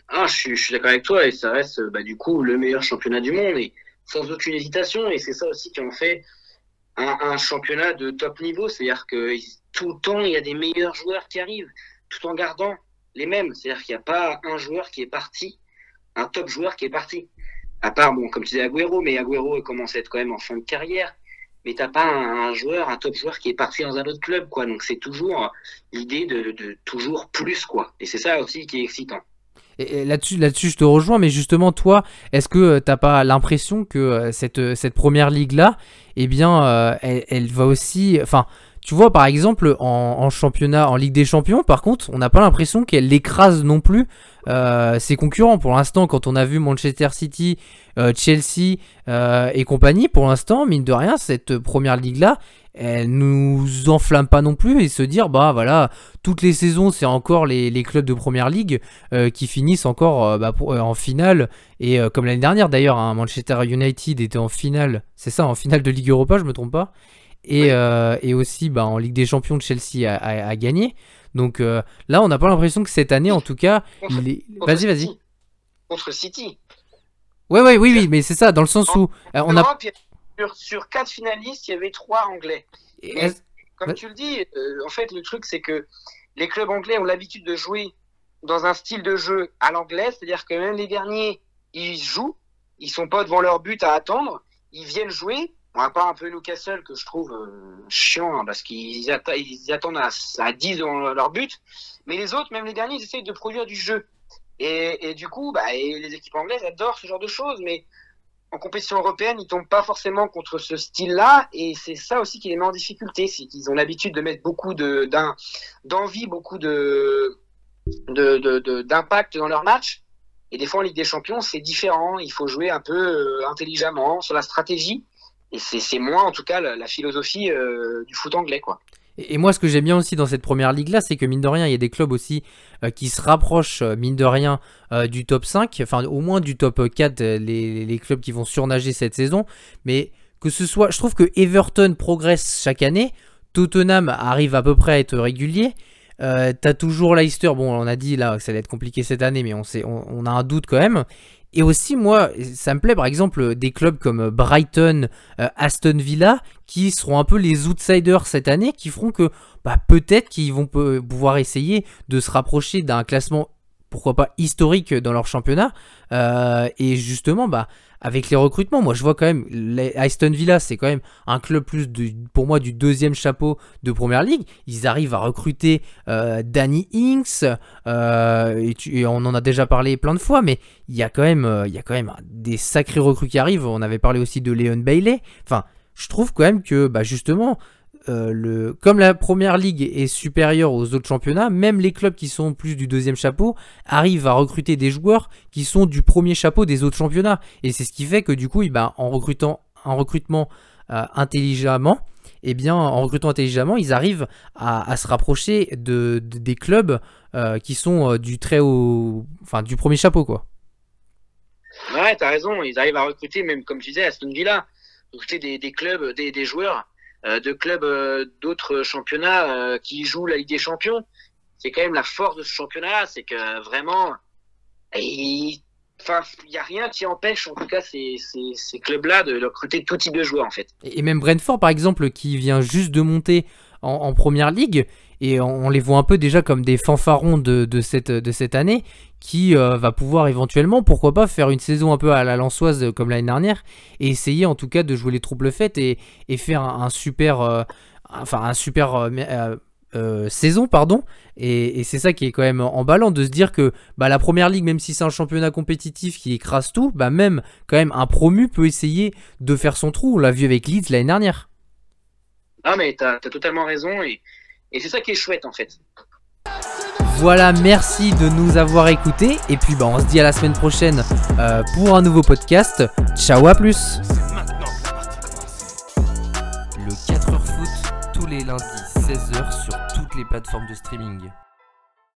Ah, je suis, je suis d'accord avec toi et ça reste bah, du coup le meilleur championnat du monde et sans aucune hésitation et c'est ça aussi qui en fait un, un championnat de top niveau, c'est-à-dire que tout le temps il y a des meilleurs joueurs qui arrivent tout en gardant les mêmes, c'est-à-dire qu'il n'y a pas un joueur qui est parti, un top joueur qui est parti. À part, bon, comme tu disais, Agüero, mais Agüero commence à être quand même en fin de carrière. Mais t'as pas un, joueur, un top joueur qui est parti dans un autre club, quoi. Donc c'est toujours l'idée de, de toujours plus, quoi. Et c'est ça aussi qui est excitant. Là-dessus, je te rejoins, mais justement, toi, est-ce que euh, t'as pas l'impression que euh, cette, euh, cette première ligue-là, eh bien, elle, elle va aussi. Enfin, tu vois, par exemple, en, championnat, en Ligue des Champions, par contre, on n'a pas l'impression qu'elle écrase non plus euh, ses concurrents. Pour l'instant, quand on a vu Manchester City, euh, Chelsea euh, et compagnie, pour l'instant, mine de rien, cette première ligue-là, elle nous enflamme pas non plus et se dire, bah voilà, toutes les saisons, c'est encore les, clubs de première ligue qui finissent encore bah, en finale. Et comme l'année dernière d'ailleurs, hein, Manchester United était en finale, c'est ça, en finale de Ligue Europa, je me trompe pas. Et, euh, et aussi bah, en Ligue des Champions, Chelsea a, a- a gagné. Donc euh, là, on n'a pas l'impression que cette année, en tout cas, Contre- il est... contre Vas-y, vas-y. Contre City. Ouais, ouais, oui, oui, mais c'est ça, dans le sens où euh, on a. Sur, sur quatre finalistes, il y avait trois Anglais. Comme tu le dis, euh, en fait, le truc, c'est que les clubs anglais ont l'habitude de jouer dans un style de jeu à l'anglais, c'est-à-dire que même les derniers, ils jouent, ils sont pas devant leur but à attendre, ils viennent jouer Bon, à part un peu Newcastle que je trouve euh, chiant hein, parce qu'ils attendent à, à 10 dans leur but. Mais les autres, même les derniers, ils essayent de produire du jeu. Et, du coup, bah, les équipes anglaises adorent ce genre de choses. Mais en compétition européenne, ils tombent pas forcément contre ce style-là. Et c'est ça aussi qui les met en difficulté. C'est qu'ils ont l'habitude de mettre beaucoup d'envie, beaucoup d'impact dans leur match. Et des fois, en Ligue des Champions, c'est différent. Il faut jouer un peu euh, intelligemment sur la stratégie. Et c'est moins, en tout cas, la, philosophie euh, du foot anglais, quoi. Et moi, ce que j'aime bien aussi dans cette première ligue-là, c'est que mine de rien, il y a des clubs aussi euh, qui se rapprochent, euh, mine de rien, du top 5, enfin au moins du top 4, euh, les, clubs qui vont surnager cette saison. Mais que ce soit, je trouve que Everton progresse chaque année, Tottenham arrive à peu près à être régulier. T'as toujours Leicester, bon, on a dit là que ça allait être compliqué cette année, mais on, sait, on a un doute quand même. Et aussi, moi, ça me plaît par exemple des clubs comme Brighton, euh, Aston Villa, qui seront un peu les outsiders cette année, qui feront que bah, peut-être qu'ils vont peu- pouvoir essayer de se rapprocher d'un classement, pourquoi pas historique dans leur championnat. Euh, et justement, bah, avec les recrutements, moi je vois quand même, Aston Villa, c'est quand même un club plus du- pour moi du deuxième chapeau de première ligue. Ils arrivent à recruter euh, Danny Inks, euh, et, on en a déjà parlé plein de fois, mais il y a quand même, il y a quand même des sacrés recrues qui arrivent. On avait parlé aussi de Leon Bailey. Enfin, je trouve quand même que, bah, justement, euh, comme la première ligue est supérieure aux autres championnats, même les clubs qui sont plus du deuxième chapeau arrivent à recruter des joueurs qui sont du premier chapeau des autres championnats. Et c'est ce qui fait que du coup, eh ben, en recrutant en recrutement euh, intelligemment, eh bien, en recrutant intelligemment, ils arrivent à, se rapprocher de, de- des clubs euh, qui sont du très haut, enfin du premier chapeau quoi. Ouais, t'as raison. Ils arrivent à recruter, même comme tu disais, Aston Villa, recruter des, clubs, des, joueurs de clubs euh, d'autres championnats euh, qui jouent la Ligue des Champions. C'est quand même la force de ce championnat, c'est que vraiment, il il y a rien qui empêche, en tout cas, ces, clubs-là de, recruter tout type de joueurs, en fait. Et et même Brentford, par exemple, qui vient juste de monter en, en première ligue, et on, les voit un peu déjà comme des fanfarons de, cette, de cette année, qui euh, va pouvoir éventuellement, pourquoi pas, faire une saison un peu à la Lançoise euh, comme l'année dernière, et essayer en tout cas de jouer les troubles faites et, et faire un, super, euh, enfin un super saison, pardon. Et, c'est ça qui est quand même emballant de se dire que bah, la première ligue, même si c'est un championnat compétitif qui écrase tout, bah même quand même un promu peut essayer de faire son trou. On l'a vu avec Leeds l'année dernière. Ah, mais t'as as totalement raison, et c'est ça qui est chouette, en fait. Voilà, merci de nous avoir écoutés. Et puis bah, on se dit à la semaine prochaine euh, pour un nouveau podcast. Ciao, à plus. Le 4h foot tous les lundis 16h sur toutes les plateformes de streaming.